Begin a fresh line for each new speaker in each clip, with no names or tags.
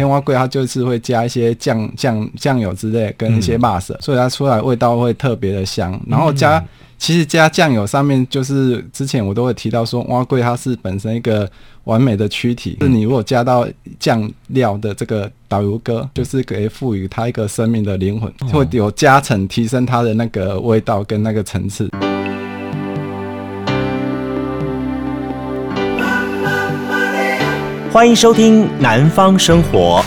黑花桂它就是会加一些酱酱酱油之类，跟一些辣色，所以它出来味道会特别的香。然后加。其实加酱油上面就是之前我都会提到说，蛙桂它是本身一个完美的躯体，是你如果加到酱料的这个导游哥，就是给赋予它一个生命的灵魂，会有加成，提升它的那个味道跟那个层次。
欢迎收听《南方生活》。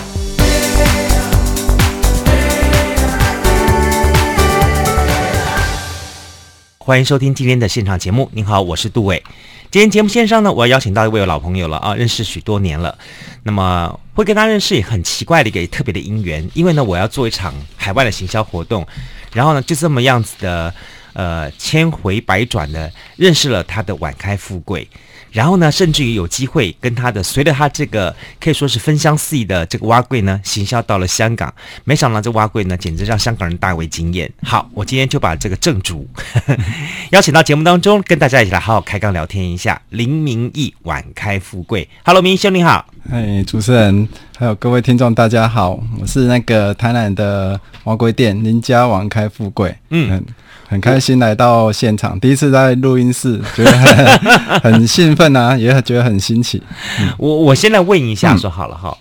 欢迎收听今天的现场节目。您好，我是杜伟。今天节目线上呢，我要邀请到一位老朋友了啊，认识许多年了。那么会跟他认识也很奇怪的一个特别的因缘，因为呢，我要做一场海外的行销活动，然后呢，就这么样子的呃，千回百转的认识了他的晚开富贵。然后呢，甚至于有机会跟他的，随着他这个可以说是分香四溢的这个蛙柜呢，行销到了香港。没想到这蛙柜呢，简直让香港人大为惊艳。好，我今天就把这个正主呵 呵邀请到节目当中，跟大家一起来好好开杠聊天一下。林明义晚开富贵，Hello，明义兄你好。
哎，主持人还有各位听众大家好，我是那个台南的碗粿店林家晚开富贵。嗯。很开心来到现场，第一次在录音室，觉得很，很兴奋啊，也觉得很新奇。
嗯、我我先来问一下，说好了哈，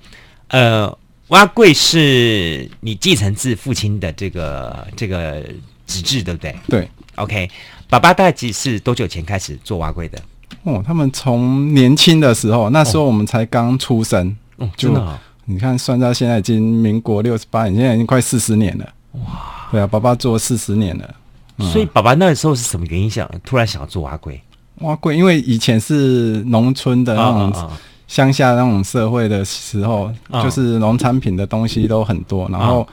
嗯、呃，蛙柜是你继承自父亲的这个这个职志，对不对？
对
，OK。爸爸大概几是多久前开始做蛙柜的？
哦，他们从年轻的时候，那时候我们才刚出生，
哦，真的、哦，
你看算到现在已经民国六十八年，现在已经快四十年了。哇，对啊，爸爸做四十年了。
所以，爸爸那个时候是什么原因想突然想要做蛙柜
蛙柜，因为以前是农村的那种乡下那种社会的时候，就是农产品的东西都很多，然后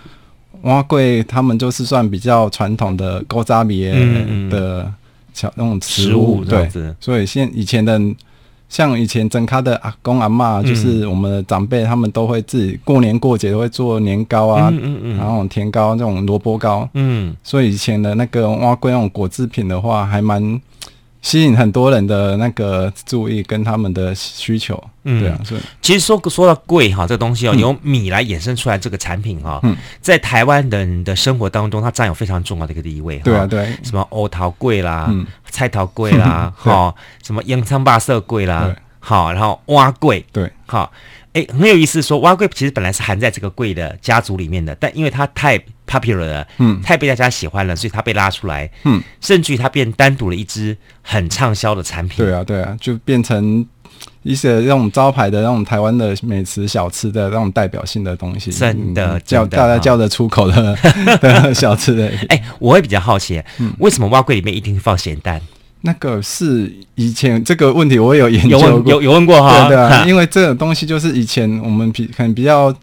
蛙柜他们就是算比较传统的勾扎米的小那种食物，对，所以现以前的。像以前整咖的阿公阿嬷，就是我们的长辈，他们都会自己过年过节都会做年糕啊，嗯嗯嗯、然后甜糕这种萝卜糕，嗯，所以以前的那个挖龟那种果制品的话，还蛮。吸引很多人的那个注意跟他们的需求，嗯，对啊，所以。
其实说说到贵哈，这个东西哦，由米来衍生出来这个产品哈，嗯，在台湾人的生活当中，它占有非常重要的一个地位，
对啊，对，
什么欧桃贵啦，嗯，菜桃贵啦，哈，什么洋葱巴色贵啦，好，然后蛙贵，
对，
好。哎，很有意思说，说碗粿其实本来是含在这个贵的家族里面的，但因为它太 popular 了，嗯，太被大家喜欢了，所以它被拉出来，嗯，甚至于它变单独了一支很畅销的产品。
对啊，对啊，就变成一些那种招牌的那种台湾的美食小吃的那种代表性的东西，
真的
叫大家叫得出口的 的小吃的。
哎，我会比较好奇，嗯，为什么蛙柜里面一定放咸蛋？
那个是以前这个问题，我有研究过，
有有问过哈，
对啊，因为这个东西就是以前我们比可能比较，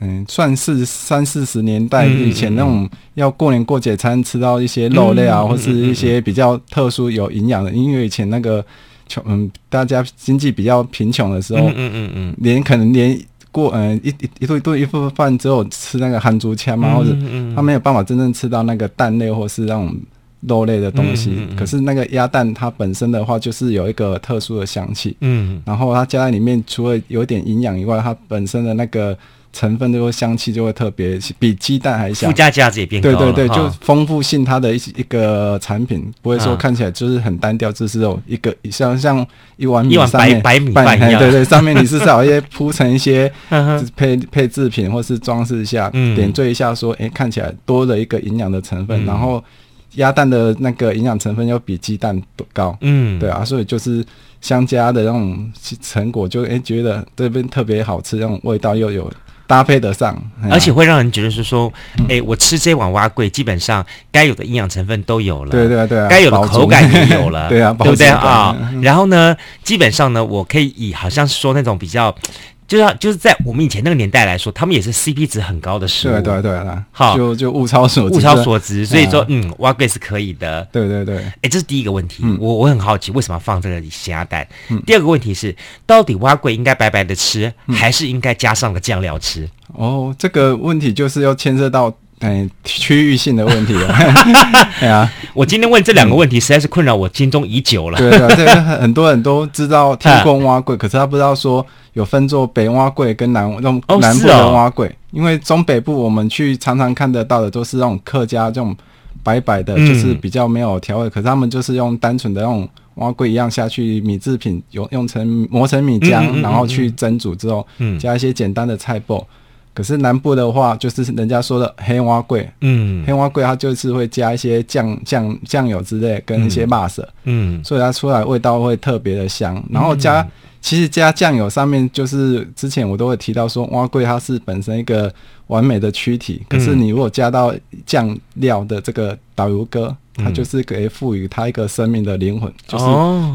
嗯，算是三四十年代以前那种要过年过节才能吃到一些肉类啊，或是一些比较特殊有营养的，因为以前那个穷，嗯，大家经济比较贫穷的时候，嗯嗯嗯，连可能连过，嗯，一一一顿一顿一顿饭只有吃那个韩竹签嘛，或者他没有办法真正吃到那个蛋类或是那种。肉类的东西，嗯嗯嗯，可是那个鸭蛋它本身的话，就是有一个特殊的香气，嗯，然后它加在里面，除了有点营养以外，它本身的那个成分就会香气就会特别，比鸡蛋还香，
附加价值也变高了。
对对对，就丰富性它的一一个产品，不会说看起来就是很单调，就是有一个像像一碗米
一碗白白米饭 一样，
对对，上面你是找一些铺成一些配配制品，或是装饰一下，点缀一下，说哎，看起来多了一个营养的成分，然后。鸭蛋的那个营养成分要比鸡蛋高，嗯，对啊，所以就是相加的那种成果就，就、欸、哎觉得这边特别好吃，那种味道又有搭配得上，
而且会让人觉得是说，哎、欸，我吃这碗蛙贵，基本上该有的营养成分都有了，
对对啊，对啊，
该有的口感也有了，
对啊，
对不对？啊？然后呢，基本上呢，我可以以好像是说那种比较。就像就是在我们以前那个年代来说，他们也是 CP 值很高的食物。
对对对，好，就就物超所值，
物超所值。所以说，嗯，挖贵是可以的。
对对对，
哎，这是第一个问题。我我很好奇，为什么要放这个咸鸭蛋？第二个问题是，到底挖贵应该白白的吃，还是应该加上个酱料吃？
哦，这个问题就是要牵涉到哎，区域性的问题了。对啊，
我今天问这两个问题，实在是困扰我心中已久了。
对对，这个很多人都知道听过碗粿，可是他不知道说有分作北蛙柜跟南那种南部的碗粿。因为中北部我们去常常看得到的都是那种客家这种白白的，就是比较没有调味。可是他们就是用单纯的那种碗粿一样下去米制品，用用成磨成米浆，然后去蒸煮之后，加一些简单的菜脯。可是南部的话，就是人家说的黑蛙贵，嗯，黑蛙贵它就是会加一些酱酱酱油之类，跟一些辣色，嗯，所以它出来味道会特别的香。然后加，嗯、其实加酱油上面，就是之前我都会提到说，蛙贵它是本身一个完美的躯体，可是你如果加到酱料的这个导游哥。它就是可以赋予它一个生命的灵魂，就是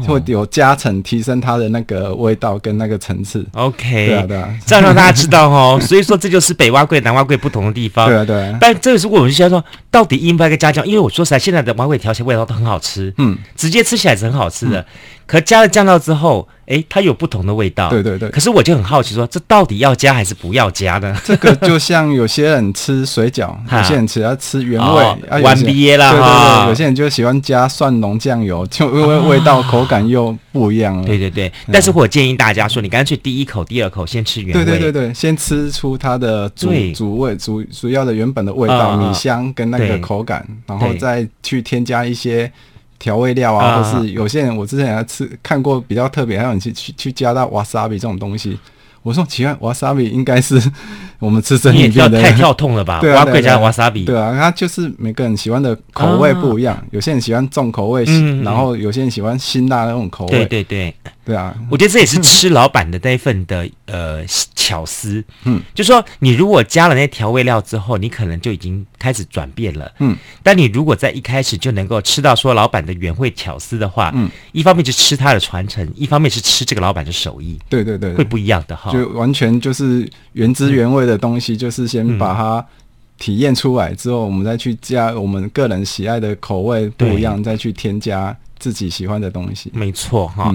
会有加成，提升它的那个味道跟那个层次。
OK，
对啊，对啊，
这样让大家知道哦。所以说这就是北蛙桂、南蛙桂不同的地方。
对啊，对啊。
但这个是我们需要说，到底应不应该加酱？因为我说实在，现在的蛙桂调起来味道都很好吃，嗯，直接吃起来是很好吃的。可加了酱料之后。哎，它有不同的味道。
对对对。
可是我就很好奇说，说这到底要加还是不要加呢？
这个就像有些人吃水饺，有些人吃要吃原味，
完毕了。对对对，
有些人就喜欢加蒜蓉酱油，就因为味道口感又不一样了。
对对对。但是我建议大家说，你干脆第一口、第二口先吃原味。
对对对对，先吃出它的主主味、主主要的原本的味道，米香跟那个口感，然后再去添加一些。调味料啊，或是有些人，我之前还吃看过比较特别，还有你去去去加到瓦萨比这种东西。我说奇怪，瓦萨比应该是我们吃生鱼片的，
太跳痛了吧？
对啊，
可以加瓦萨比。
对啊，它就是每个人喜欢的口味不一样，有些人喜欢重口味，然后有些人喜欢辛辣的那种口味。
对对对。
对啊，
我觉得这也是吃老板的那一份的呃巧思，嗯，就说你如果加了那些调味料之后，你可能就已经开始转变了，嗯，但你如果在一开始就能够吃到说老板的原味巧思的话，嗯，一方面是吃他的传承，一方面是吃这个老板的手艺，
对对对，
会不一样的哈，
就完全就是原汁原味的东西，就是先把它体验出来之后，我们再去加我们个人喜爱的口味不一样，再去添加自己喜欢的东西，
没错哈。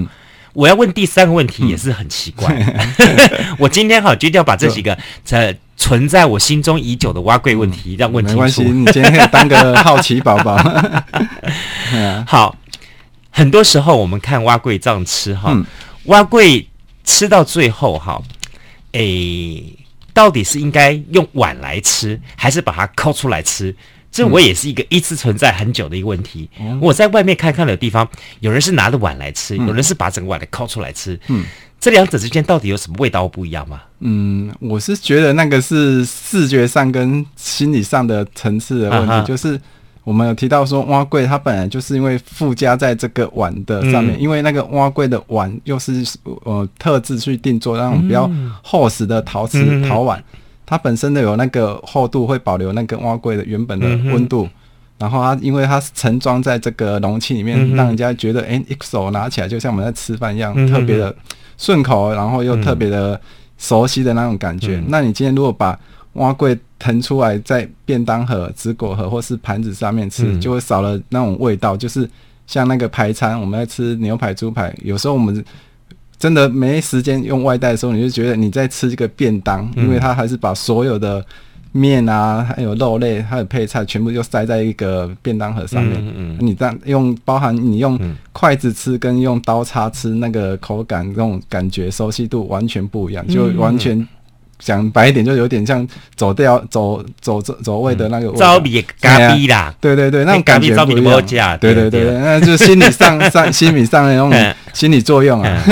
我要问第三个问题也是很奇怪，嗯、我今天好决定要把这几个在存在我心中已久的碗粿问题让问清楚。没关系，
你今天可以当个好奇宝宝。
好，很多时候我们看碗粿这样吃哈，碗粿、嗯、吃到最后哈，诶，到底是应该用碗来吃，还是把它抠出来吃？这我也是一个一直存在很久的一个问题。嗯、我在外面看看的地方，有人是拿着碗来吃，嗯、有人是把整个碗给抠出来吃。嗯，这两者之间到底有什么味道不一样吗？
嗯，我是觉得那个是视觉上跟心理上的层次的问题。啊、就是我们有提到说，碗粿它本来就是因为附加在这个碗的上面，嗯、因为那个碗粿的碗又是呃特制去定做那种比较厚实的陶瓷陶碗。嗯它本身的有那个厚度，会保留那个蛙柜的原本的温度。嗯、然后它因为它是盛装在这个容器里面，嗯、让人家觉得，哎，一手拿起来就像我们在吃饭一样，嗯、特别的顺口，然后又特别的熟悉的那种感觉。嗯、那你今天如果把蛙柜腾出来在便当盒、纸果盒或是盘子上面吃，嗯、就会少了那种味道。就是像那个排餐，我们在吃牛排、猪排，有时候我们。真的没时间用外带的时候，你就觉得你在吃这个便当，因为它还是把所有的面啊，还有肉类，还有配菜，全部就塞在一个便当盒上面。嗯嗯，你这样用包含你用筷子吃跟用刀叉吃，那个口感、那种感觉、熟悉度完全不一样，就完全。讲白一点，就有点像走掉、走走走走位的那个
招比咖逼啦，
对对对，那种感觉不一样。对对对，那就是心理上 上心理上的那种心理作用啊。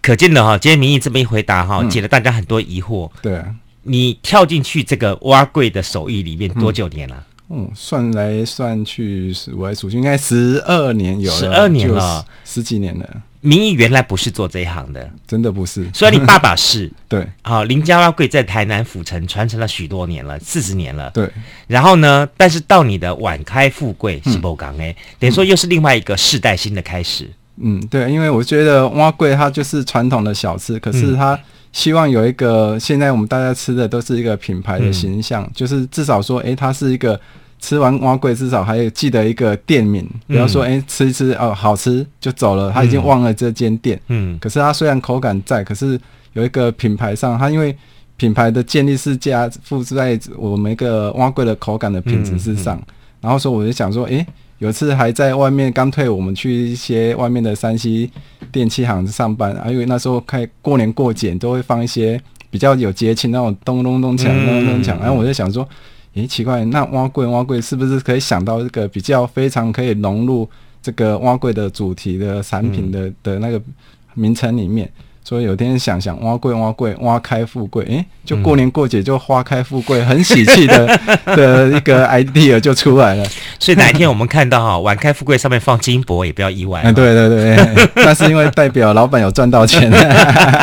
可见的哈，今天民意这么一回答哈，解了大家很多疑惑。
对，
你跳进去这个挖柜的手艺里面多久年了？
嗯，算来算去，我来数去，应该十二年有了，
十二年了，
十几年了。
明义原来不是做这一行的，
真的不是。
虽然你爸爸是，
对，
好、哦，林家碗粿在台南府城传承了许多年了，四十年了，
对。
然后呢，但是到你的晚开富贵是不港哎，等于说又是另外一个世代新的开始。
嗯，对，因为我觉得蛙贵它就是传统的小吃，可是它希望有一个现在我们大家吃的都是一个品牌的形象，嗯、就是至少说，哎，它是一个。吃完蛙贵，至少还有记得一个店名，不要说哎、欸、吃一吃哦好吃就走了，他已经忘了这间店。嗯，可是它虽然口感在，可是有一个品牌上，它因为品牌的建立是加附在我们一个蛙贵的口感的品质之上。嗯嗯、然后说，我就想说，诶、欸，有次还在外面刚退，我们去一些外面的山西电器行上班，啊，因为那时候开过年过节都会放一些比较有节庆那种咚咚咚锵咚咚咚锵，然后我就想说，诶、欸，奇怪，那碗粿碗粿是不是可以想到这个比较非常可以融入这个碗粿的主题的产品的、嗯、的那个名称里面？所以有天想想挖贵挖贵挖开富贵，诶、欸，就过年过节就花开富贵，很喜气的 的一个 idea 就出来了。
所以哪一天我们看到哈 晚开富贵上面放金箔，也不要意外。
嗯，对对对，那是因为代表老板有赚到钱。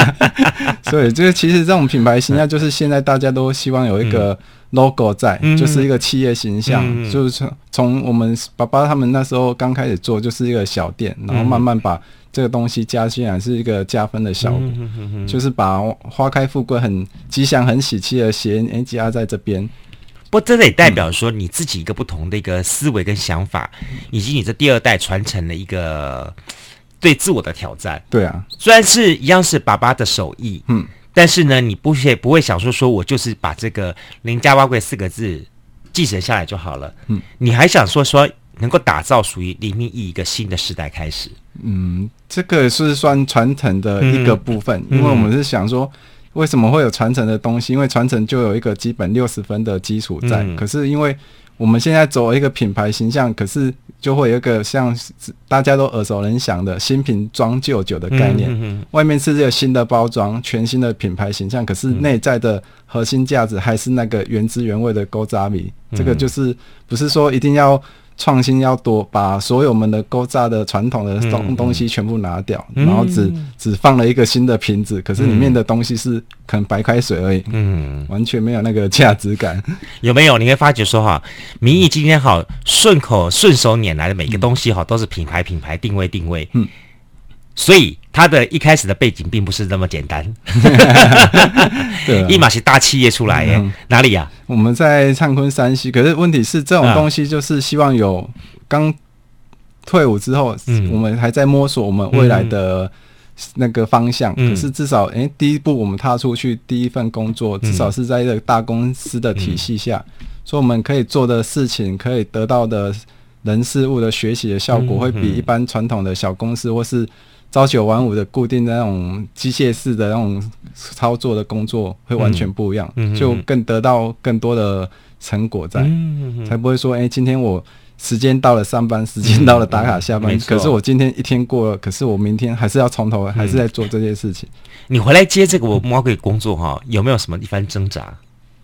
所以这个其实这种品牌形象，就是现在大家都希望有一个 logo 在，嗯、就是一个企业形象，嗯、就是从从我们爸爸他们那时候刚开始做，就是一个小店，然后慢慢把。这个东西加进来是一个加分的效果，就是把花开富贵、很吉祥、很喜气的谐音加在这边。
不，这也代表说你自己一个不同的一个思维跟想法，嗯、以及你这第二代传承的一个对自我的挑战。
对啊，
虽然是一样是爸爸的手艺，嗯，但是呢，你不会不会想说说我就是把这个“林家挖贵”四个字继承下来就好了，嗯，你还想说说能够打造属于李明义一个新的时代开始。
嗯，这个是算传承的一个部分，嗯、因为我们是想说，为什么会有传承的东西？因为传承就有一个基本六十分的基础在。嗯、可是因为我们现在走一个品牌形象，可是就会有一个像大家都耳熟能详的新瓶装旧酒的概念。嗯嗯嗯、外面是这个新的包装，全新的品牌形象，可是内在的核心价值还是那个原汁原味的勾扎米。嗯、这个就是不是说一定要。创新要多，把所有我们的勾榨的传统的东东西全部拿掉，嗯、然后只只放了一个新的瓶子，可是里面的东西是可能白开水而已，嗯，完全没有那个价值感。
有没有？你会发觉说哈，民意今天好顺口顺手拈来的每个东西哈，都是品牌品牌定位定位，嗯。所以，他的一开始的背景并不是那么简单，一马是大企业出来耶，嗯、哪里呀、啊？
我们在灿坤山西，可是问题是，这种东西就是希望有刚退伍之后，嗯、我们还在摸索我们未来的那个方向。嗯、可是至少，哎、欸，第一步我们踏出去，第一份工作至少是在一个大公司的体系下，嗯、所以我们可以做的事情，可以得到的人事物的学习的效果，会比一般传统的小公司或是。朝九晚五的固定的那种机械式的那种操作的工作会完全不一样，嗯、就更得到更多的成果在，嗯、才不会说，哎、欸，今天我时间到了上班，时间到了打卡下班，嗯、可是我今天一天过了，可是我明天还是要从头，还是在做这些事情。
你回来接这个我碗粿工作哈，有没有什么一番挣扎？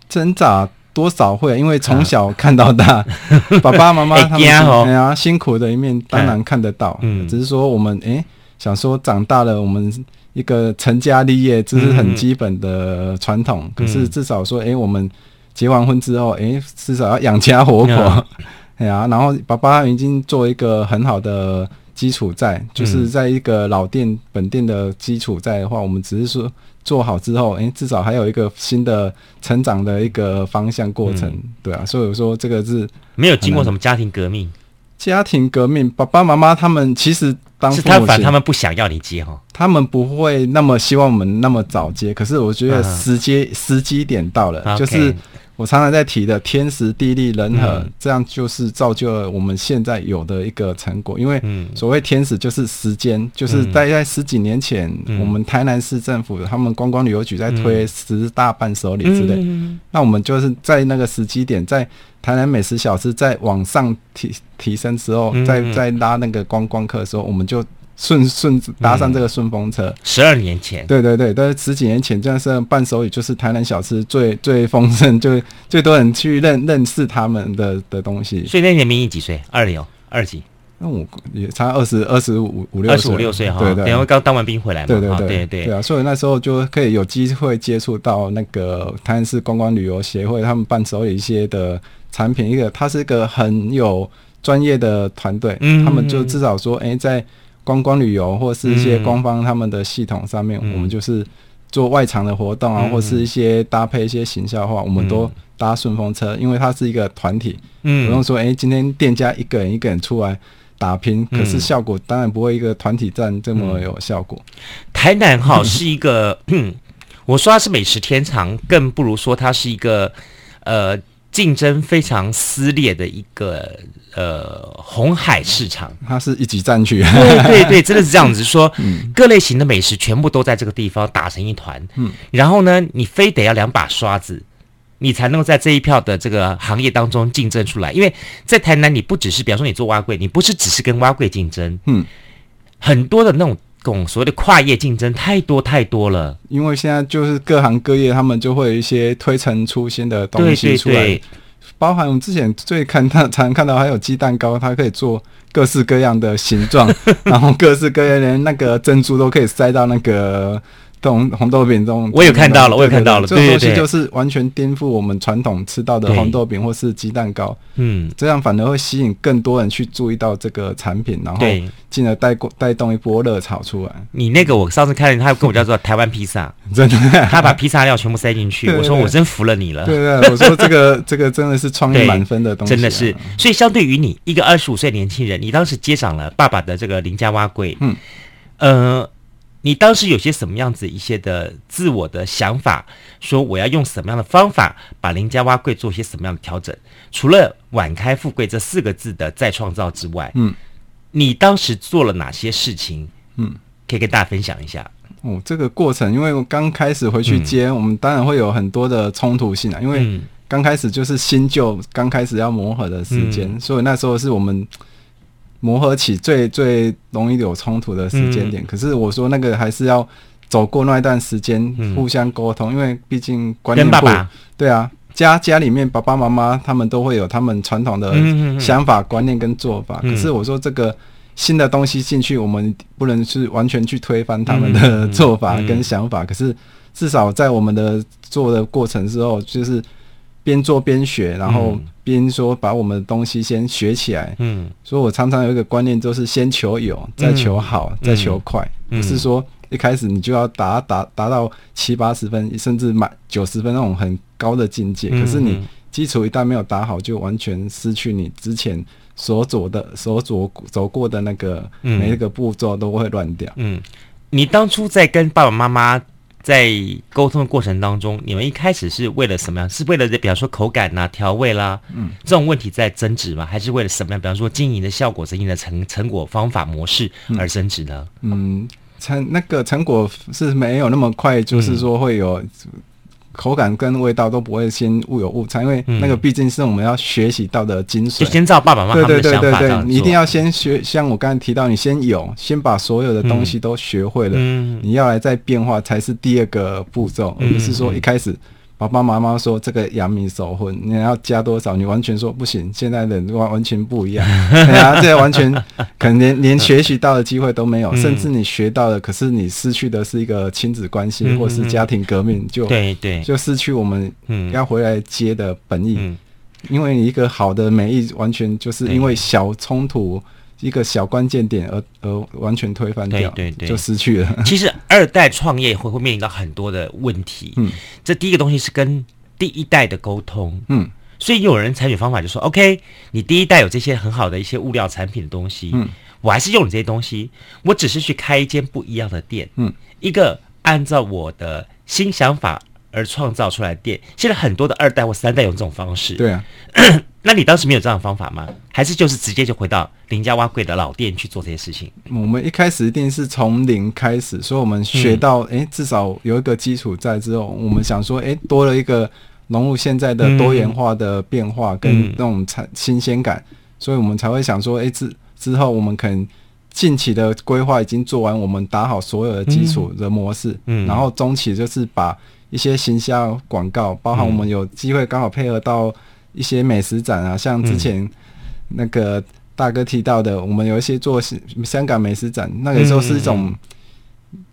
挣扎多少会，因为从小看到大，啊、爸爸妈妈他们哎呀辛苦的一面当然看得到，嗯，只是说我们哎。欸想说长大了，我们一个成家立业，这是很基本的传统。嗯、可是至少说，哎、欸，我们结完婚之后，哎、欸，至少要养家活口，哎呀、嗯啊。然后爸爸已经做一个很好的基础在，就是在一个老店本店的基础在的话，我们只是说做好之后，哎、欸，至少还有一个新的成长的一个方向过程，嗯、对啊。所以说，这个是
没有经过什么家庭革命。
家庭革命，爸爸妈妈他们其实是他
反他们不想要你接哈，
他们不会那么希望我们那么早接。可是我觉得时机、uh. 时机点到了，Okay. 就是我常常在提的天时地利人和，嗯、这样就是造就了我们现在有的一个成果。因为所谓天时就是时间，嗯、就是大概十几年前，嗯、我们台南市政府他们观光旅游局在推十大伴手礼之类，嗯、那我们就是在那个时机点在。台南美食小吃在往上提提升之后，在在拉那个观光客的时候，我们就顺顺搭上这个顺风车。
十二年前，
对对对，但是十几年前，这样是伴手礼就是台南小吃最最丰盛，就最多人去认认识他们的的东西。
所以那年明义几岁？二零二几？
那我也差二十二十五五六
二十五六岁哈。对对，因为刚当完兵回来嘛。
对对对
对对
对啊，所以那时候就可以有机会接触到那个台南市观光旅游协会他们伴手礼一些的。产品一个，它是一个很有专业的团队，嗯、他们就至少说，哎、欸，在观光旅游或是一些官方他们的系统上面，嗯、我们就是做外场的活动啊，嗯、或是一些搭配一些行销的话，我们都搭顺风车，因为它是一个团体，嗯，不用说，哎、欸，今天店家一个人一个人出来打拼，可是效果当然不会一个团体战这么有效果。
台南哈 是一个。我说它是美食天堂，更不如说它是一个呃竞争非常撕裂的一个呃红海市场。
它是一级战区。
对对对，真的是这样子说，嗯、各类型的美食全部都在这个地方打成一团。嗯，然后呢，你非得要两把刷子，你才能够在这一票的这个行业当中竞争出来。因为在台南，你不只是，比方说你做蛙柜，你不是只是跟蛙柜竞争，嗯，很多的那种。共所谓的跨业竞争太多太多了，
因为现在就是各行各业，他们就会有一些推陈出新的东西出来，对对对，包含我们之前最看到常看到还有鸡蛋糕，它可以做各式各样的形状，然后各式各样连那个珍珠都可以塞到那个。红红豆饼中，
我有看到了，我有看到了。
这个东西就是完全颠覆我们传统吃到的红豆饼或是鸡蛋糕。嗯，这样反而会吸引更多人去注意到这个产品，然后进而带过带动一波热潮出来。
你那个我上次看，他跟我叫做台湾披萨，
真的，
他把披萨料全部塞进去。我说我真服了你了。
对对，我说这个 这个真的是创意满分的东西，
真的是。所以相对于你一个二十五岁年轻人，你当时接掌了爸爸的这个林家碗粿，嗯，呃。你当时有些什么样子一些的自我的想法，说我要用什么样的方法把林家碗粿做些什么样的调整？除了“晚开富贵”这四个字的再创造之外，嗯，你当时做了哪些事情？嗯，可以跟大家分享一下。
哦，这个过程，因为我刚开始回去接，嗯、我们当然会有很多的冲突性啊，因为刚开始就是新旧刚开始要磨合的时间，嗯、所以那时候是我们。磨合起最最容易有冲突的时间点，嗯、可是我说那个还是要走过那一段时间，互相沟通，嗯、因为毕竟观念对啊，家家里面爸爸妈妈他们都会有他们传统的想法、观念跟做法。嗯、可是我说这个新的东西进去，我们不能是完全去推翻他们的做法跟想法。可是至少在我们的做的过程之后，就是。边做边学，然后边说把我们的东西先学起来。嗯，所以我常常有一个观念，就是先求有，再求好，嗯、再求快，嗯、不是说一开始你就要达达达到七八十分，甚至满九十分那种很高的境界。嗯、可是你基础一旦没有打好，就完全失去你之前所走的、所走走过的那个每一个步骤都会乱掉。
嗯，你当初在跟爸爸妈妈。在沟通的过程当中，你们一开始是为了什么样？是为了比方说口感呐、啊、调味啦，嗯，这种问题在争执吗？还是为了什么样？比方说经营的效果、经营的成成果、方法、模式而争执呢？
嗯，成那个成果是没有那么快，就是说会有。嗯口感跟味道都不会先误有误差，因为那个毕竟是我们要学习到的精髓。
就先照爸爸妈妈的想法，
对对对对，你一定要先学。像我刚才提到，你先有，先把所有的东西都学会了，嗯、你要来再变化才是第二个步骤，而不是说一开始。爸爸妈妈说这个阳明手混，你要加多少？你完全说不行。现在的完完全不一样，对啊，这完全可能连连学习到的机会都没有，甚至你学到了，可是你失去的是一个亲子关系，或是家庭革命，就对对，就失去我们要回来接的本意。因为你一个好的美意，完全就是因为小冲突。一个小关键点而而完全推翻掉，对对对，就失去了。
其实二代创业会会面临到很多的问题。嗯，这第一个东西是跟第一代的沟通。嗯，所以有人采取方法就说：“OK，你第一代有这些很好的一些物料产品的东西，嗯，我还是用你这些东西，我只是去开一间不一样的店。嗯，一个按照我的新想法而创造出来的店。现在很多的二代或三代用这种方式。对啊。那你当时没有这样的方法吗？还是就是直接就回到林家洼贵的老店去做这些事情？
我们一开始一定是从零开始，所以我们学到，诶、嗯欸，至少有一个基础在之后，我们想说，诶、欸，多了一个融入现在的多元化的变化跟那种产新鲜感，嗯、所以我们才会想说，诶、欸，之之后我们可能近期的规划已经做完，我们打好所有的基础的模式，嗯，然后中期就是把一些行销广告，包含我们有机会刚好配合到。一些美食展啊，像之前那个大哥提到的，嗯、我们有一些做香港美食展，那个时候是一种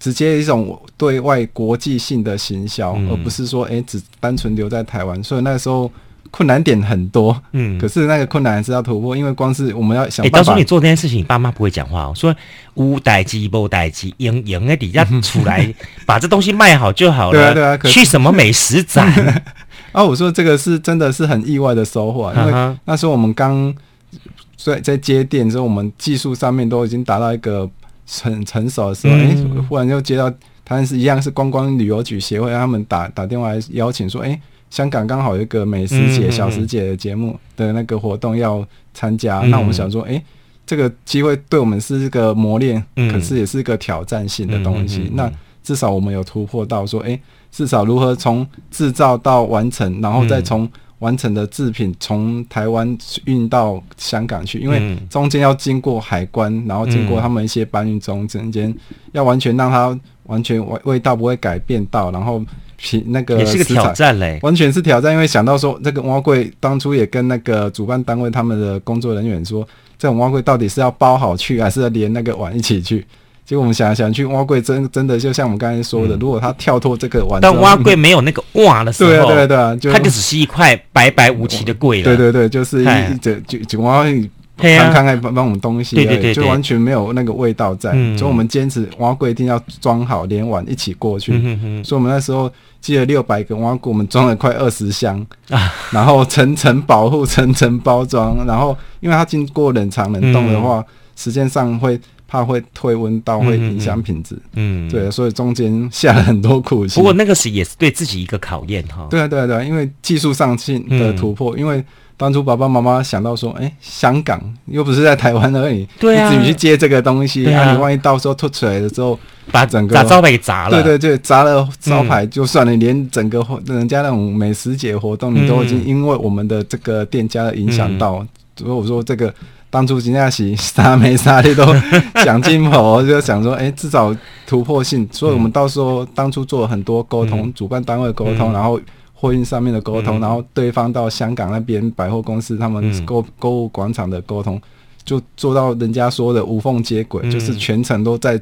直接一种对外国际性的行销，嗯、而不是说诶、欸、只单纯留在台湾。所以那时候困难点很多，嗯，可是那个困难还是要突破，因为光是我们要想办法。当初你
做这件事情，你爸妈不会讲话哦，说无代机无代机，赢赢的底下 出来把这东西卖好就好了，对啊对啊，去什么美食展？
啊，我说这个是真的是很意外的收获，因为那时候我们刚在在接店的时候，我们技术上面都已经达到一个很成熟的时候，哎、嗯欸，忽然又接到他是一样是观光旅游局协会，他们打打电话来邀请说，哎、欸，香港刚好有一个美食节、嗯、小食节的节目的那个活动要参加，嗯、那我们想说，哎、欸，这个机会对我们是一个磨练，嗯、可是也是一个挑战性的东西。那至少我们有突破到说，哎、欸，至少如何从制造到完成，然后再从。完成的制品从台湾运到香港去，因为中间要经过海关，然后经过他们一些搬运中中间，要完全让它完全味味道不会改变到，然后品那个
也是个挑战嘞，
完全是挑战。因为想到说这个挖柜当初也跟那个主办单位他们的工作人员说，这种挖柜到底是要包好去，还是要连那个碗一起去？结果我们想想去挖柜，真真的就像我们刚才说的，嗯、如果他跳脱这个碗，
但挖柜没有那个哇的时候，
对啊对啊对啊，就
它就只是一块白白无奇的柜了。
对对对，就是一整嘿就就挖看看看帮帮我们东西，对对对，就完全没有那个味道在。嗯、所以我们坚持挖柜一定要装好，连碗一起过去。嗯、哼哼所以我们那时候寄了六百个然后给，我们装了快二十箱，啊、然后层层保护，层层包装，然后因为它经过冷藏冷冻的话，嗯、时间上会。怕会退温到会影响品质，嗯，嗯，对，所以中间下了很多苦心。
不过那个是也是对自己一个考验哈。
对啊，对啊，对啊，因为技术上性的突破，嗯、因为当初爸爸妈妈想到说，哎、欸，香港又不是在台湾而已，对啊，你自己去接这个东西，那、啊。啊、你万一到时候吐出来了之后，把整个把
招牌给砸了，
对对对，砸了招牌就算了，嗯、连整个人家那种美食节活动，你都已经因为我们的这个店家的影响到，嗯、所以我说这个。当初金亚喜啥没啥的都 想进口，就想说，哎、欸，至少突破性。所以我们到时候当初做了很多沟通，嗯、主办单位沟通，嗯、然后货运上面的沟通，嗯、然后对方到香港那边百货公司他们购购物广场的沟通，就做到人家说的无缝接轨，嗯、就是全程都在。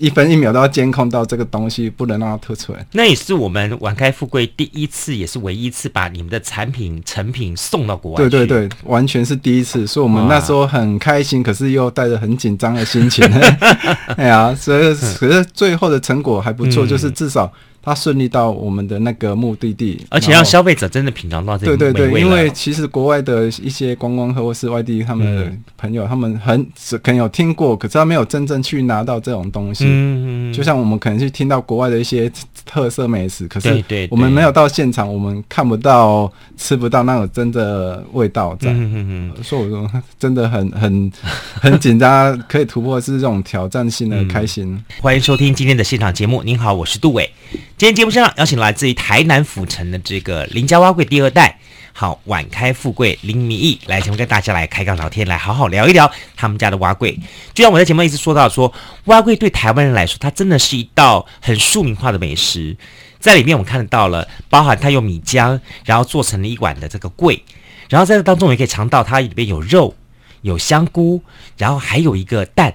一分一秒都要监控到这个东西，不能让它突出来。
那也是我们晚开富贵第一次，也是唯一一次把你们的产品成品送到国外。
对对对，完全是第一次，所以我们那时候很开心，可是又带着很紧张的心情。哎呀，所以可是最后的成果还不错，就是至少。他顺利到我们的那个目的地，
而且让消费者真的品尝到这个
对对对，因为其实国外的一些观光客或是外地他们的朋友，他们很可能有听过，可是他没有真正去拿到这种东西。嗯嗯，就像我们可能去听到国外的一些特色美食，可是我们没有到现场，我们看不到、吃不到那种真的味道在。嗯嗯嗯，所以我说 真的很很 很紧张，可以突破是这种挑战性的开心。
欢迎收听今天的现场节目，您好，我是杜伟。今天节目上邀请来自于台南府城的这个林家碗粿第二代，好碗开富贵林明义来节目跟大家来开杠聊天，来好好聊一聊他们家的碗粿。就像我在节目一直说到说，碗粿对台湾人来说，它真的是一道很庶民化的美食。在里面我们看得到了，包含它用米浆，然后做成了一碗的这个贵，然后在这当中也可以尝到它里边有肉、有香菇，然后还有一个蛋。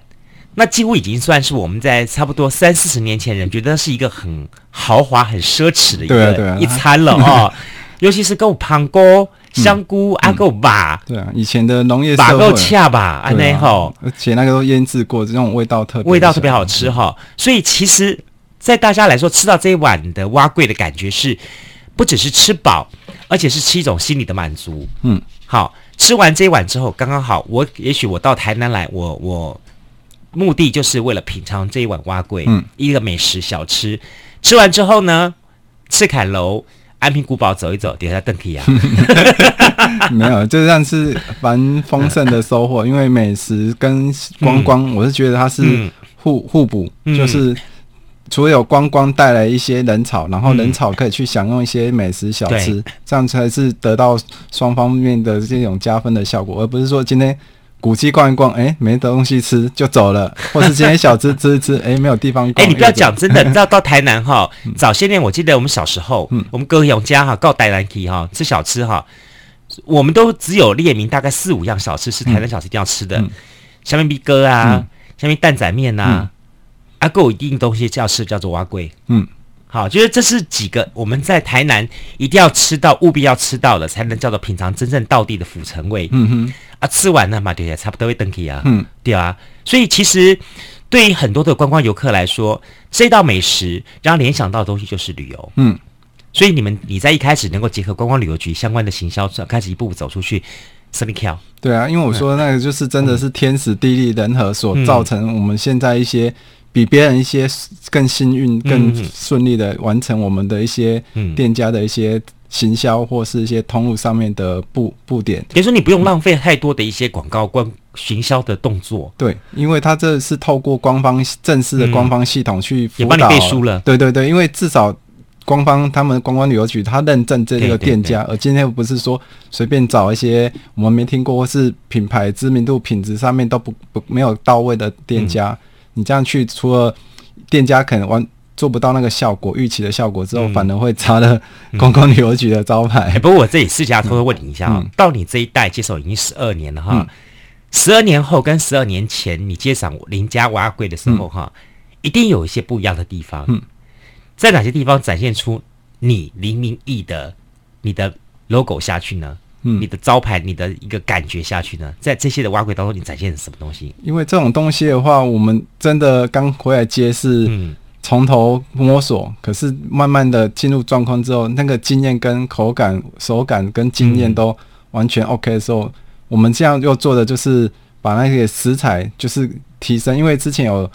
那几乎已经算是我们在差不多三四十年前人觉得是一个很豪华、很奢侈的一个一餐了哦。尤其是够胖锅、香菇啊够吧。
对啊，以前的农业
把够恰吧，安内吼，
而且那个都腌制过，这种味道特别
味道特别好吃哈。所以其实，在大家来说，吃到这一碗的蛙桂的感觉是，不只是吃饱，而且是吃一种心理的满足。嗯，好，吃完这一碗之后，刚刚好，我也许我到台南来，我我。目的就是为了品尝这一碗蛙桂，嗯，一个美食小吃。吃完之后呢，赤坎楼、安平古堡走一走，底下邓皮啊，
没有，就算是蛮丰盛的收获。因为美食跟观光，我是觉得它是互互补，就是除了有观光带来一些人潮，然后人潮可以去享用一些美食小吃，这样才是得到双方面的这种加分的效果，而不是说今天。古迹逛一逛，哎、欸，没东西吃就走了，或是今天小吃吃一吃，哎、欸，没有地方逛。哎、欸，
你不要讲真的，你知道到台南哈，早些年我记得我们小时候，嗯、我们高雄家哈，告台南去哈吃小吃哈，我们都只有列明大概四五样小吃是台南小吃一定要吃的，下面米哥啊，下面蛋仔面呐，啊，够、嗯。啊、一定东西要吃叫做蛙龟，嗯。好，就是这是几个我们在台南一定要吃到、务必要吃到的，才能叫做品尝真正道地的府城味。嗯哼，啊，吃完了嘛，对呀，差不多会登记啊。嗯，对啊。所以其实对于很多的观光游客来说，这道美食让他联想到的东西就是旅游。嗯，所以你们你在一开始能够结合观光旅游局相关的行销，开始一步步走出去。什么跳？
对啊，因为我说那个就是真的是天时地利人和所造成我们现在一些比别人一些更幸运、更顺利的完成我们的一些店家的一些行销或是一些通路上面的布布点。
比如说，你不用浪费太多的一些广告关行销的动作。
对，因为它这是透过官方正式的官方系统去辅导，
也帮你背书了。
对对对，因为至少。官方他们观光旅游局，他认证这个店家，而今天不是说随便找一些我们没听过或是品牌知名度、品质上面都不不没有到位的店家，你这样去，除了店家可能完做不到那个效果、预期的效果之后，反而会砸了观光旅游局的招牌。
不过我这里私下偷偷问你一下啊，到你这一代接手已经十二年了哈，十二年后跟十二年前你接掌林家瓦柜的时候哈，一定有一些不一样的地方。在哪些地方展现出你林明义的你的 logo 下去呢？嗯，你的招牌、你的一个感觉下去呢？在这些的碗粿当中，你展现什么东西？
因为这种东西的话，我们真的刚回来接是从头摸索，嗯、可是慢慢的进入状况之后，那个经验跟口感、手感跟经验都完全 OK 的时候，嗯、我们这样又做的就是把那些食材就是提升，因为之前有。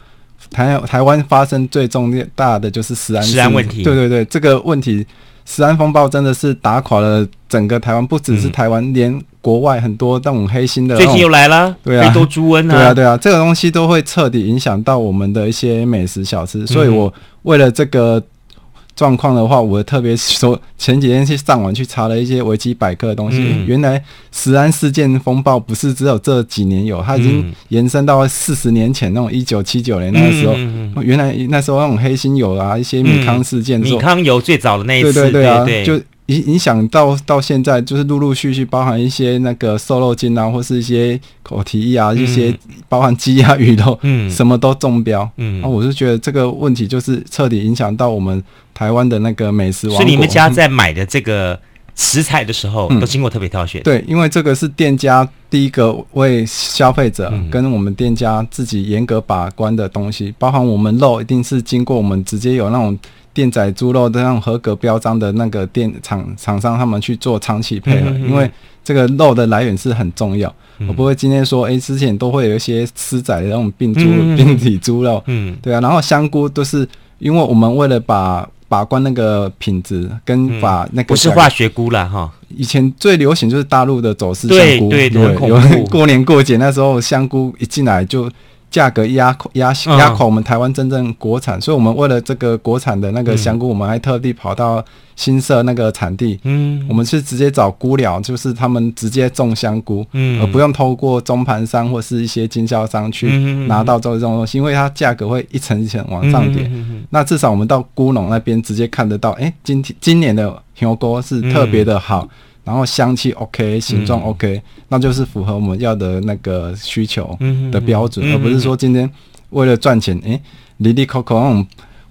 台台湾发生最重大的就是食安
食安问题，
对对对，这个问题食安风暴真的是打垮了整个台湾，不只是台湾，嗯、连国外很多那种黑心的，
最近又来了，
对啊，
非洲猪瘟啊，
对啊对啊，这个东西都会彻底影响到我们的一些美食小吃，所以我为了这个。状况的话，我特别说前几天去上网去查了一些维基百科的东西。嗯、原来食安事件风暴不是只有这几年有，它已经延伸到四十年前那种一九七九年那个时候。原来那时候那种黑心油啊，一些米糠事件，
米糠油最早的那一次，
对对对啊，对对对就。影影响到到现在，就是陆陆续续包含一些那个瘦肉精啊，或是一些口蹄疫啊，嗯、一些包含鸡鸭鱼肉，嗯，什么都中标，嗯，啊，我是觉得这个问题就是彻底影响到我们台湾的那个美食王国。
是你们家在买的这个食材的时候，都经过特别挑选、嗯。
对，因为这个是店家第一个为消费者跟我们店家自己严格把关的东西，包含我们肉一定是经过我们直接有那种。电仔猪肉的那种合格标章的那个电厂厂商，他们去做长期配合，因为这个肉的来源是很重要。我不会今天说，诶，之前都会有一些私宰的那种病猪、病体猪肉，嗯，对啊。然后香菇都是因为我们为了把把关那个品质，跟把那个
不是化学菇了哈。
以前最流行就是大陆的走私香菇，
对对对，
有过年过节那时候香菇一进来就。价格压压压垮我们台湾真正国产，所以我们为了这个国产的那个香菇，我们还特地跑到新社那个产地，嗯，我们是直接找菇寮，就是他们直接种香菇，嗯，而不用透过中盘商或是一些经销商去拿到这种东西，因为它价格会一层一层往上叠。那至少我们到菇农那边直接看得到，哎，今天今年的牛菇是特别的好。然后香气 OK，形状 OK，、嗯、那就是符合我们要的那个需求的标准，而不是说今天为了赚钱，诶，离离口口那种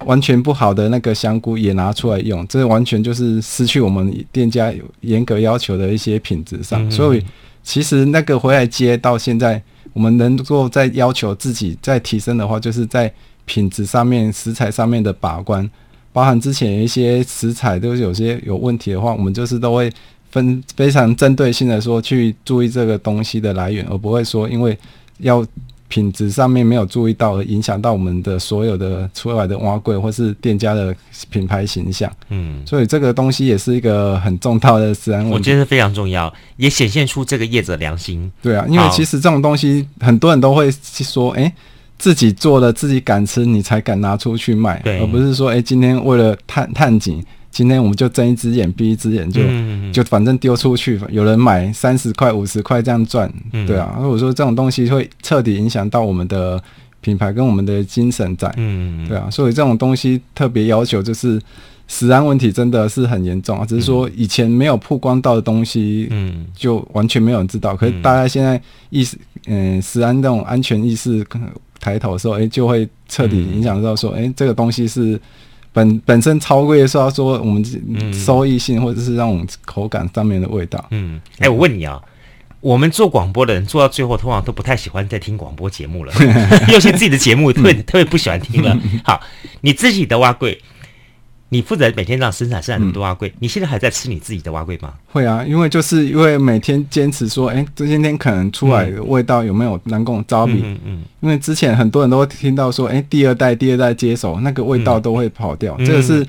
完全不好的那个香菇也拿出来用，这完全就是失去我们店家有严格要求的一些品质上。所以其实那个回来接到现在，我们能够再要求自己再提升的话，就是在品质上面、食材上面的把关，包含之前一些食材都有些有问题的话，我们就是都会。分非常针对性的说，去注意这个东西的来源，而不会说因为要品质上面没有注意到而影响到我们的所有的出来的碗粿或是店家的品牌形象。嗯，所以这个东西也是一个很重大的食安问题。
我觉得非常重要，也显现出这个业者良心。
对啊，因为其实这种东西很多人都会说，哎、欸，自己做了自己敢吃，你才敢拿出去卖，对而不是说，哎、欸，今天为了探探景。今天我们就睁一只眼闭一只眼就，就、嗯嗯、就反正丢出去，有人买三十块五十块这样赚，嗯、对啊。如果说这种东西会彻底影响到我们的品牌跟我们的精神在，嗯，对啊。所以这种东西特别要求就是食安问题真的是很严重啊。只是说以前没有曝光到的东西，嗯，就完全没有人知道。可是大家现在意识，嗯，食安这种安全意识抬头的时候，哎、欸，就会彻底影响到说，哎、欸，这个东西是。本本身超贵，说要说我们收益性或者是让我们口感上面的味道。嗯，
哎、欸，我问你啊，我们做广播的人做到最后，通常都不太喜欢再听广播节目了，有些自己的节目特别特别不喜欢听了。好，你自己的碗粿，你负责每天让生产生产那么多碗粿，你现在还在吃你自己的蛙龟吗？
会啊，因为就是因为每天坚持说，哎，这些天可能出来的味道有没有能够招比？嗯嗯。因为之前很多人都会听到说，哎，第二代第二代接手那个味道都会跑掉，这个是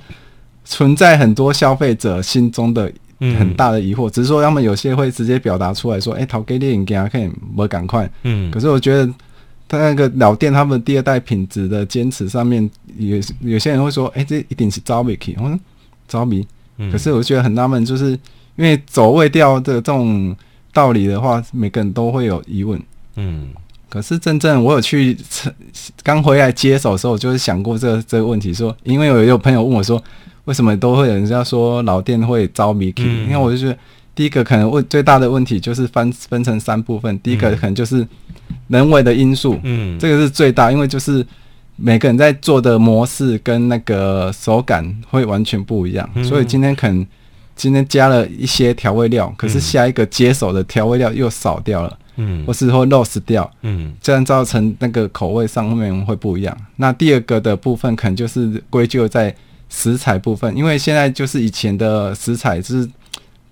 存在很多消费者心中的很大的疑惑。只是说他们有些会直接表达出来说，哎，陶给你给他看，我赶快。嗯。可是我觉得。他那个老店，他们第二代品质的坚持上面，有有些人会说：“哎、欸，这一定是招米。”我说：“招米。”可是我觉得很纳闷，就是因为走味调的这种道理的话，每个人都会有疑问。嗯。可是真正我有去刚回来接手的时候，我就是想过这个这个问题，说，因为有有朋友问我说，为什么都会有人家说老店会招米？因为我就觉得，第一个可能问最大的问题就是分分成三部分，第一个可能就是。人为的因素，嗯，这个是最大，因为就是每个人在做的模式跟那个手感会完全不一样，嗯、所以今天可能今天加了一些调味料，可是下一个接手的调味料又少掉了，嗯，或是会 loss 掉，嗯，这样造成那个口味上面会不一样。那第二个的部分可能就是归咎在食材部分，因为现在就是以前的食材是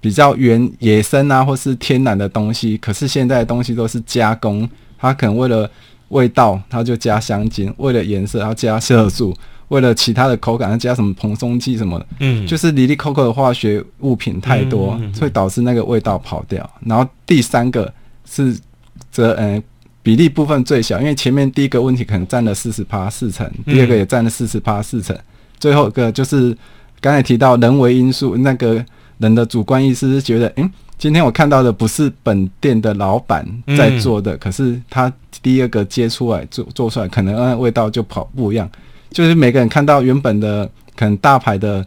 比较原野生啊，或是天然的东西，可是现在的东西都是加工。它可能为了味道，它就加香精；为了颜色，它加色素；为了其他的口感，它加什么蓬松剂什么的。嗯，就是里里扣扣的化学物品太多，嗯嗯嗯、会导致那个味道跑掉。然后第三个是这呃比例部分最小，因为前面第一个问题可能占了四十趴四成，第二个也占了四十趴四成，最后一个就是刚才提到人为因素，那个人的主观意识是觉得，嗯。今天我看到的不是本店的老板在做的，嗯、可是他第二个接出来做做出来，可能嗯味道就跑不一样。就是每个人看到原本的可能大牌的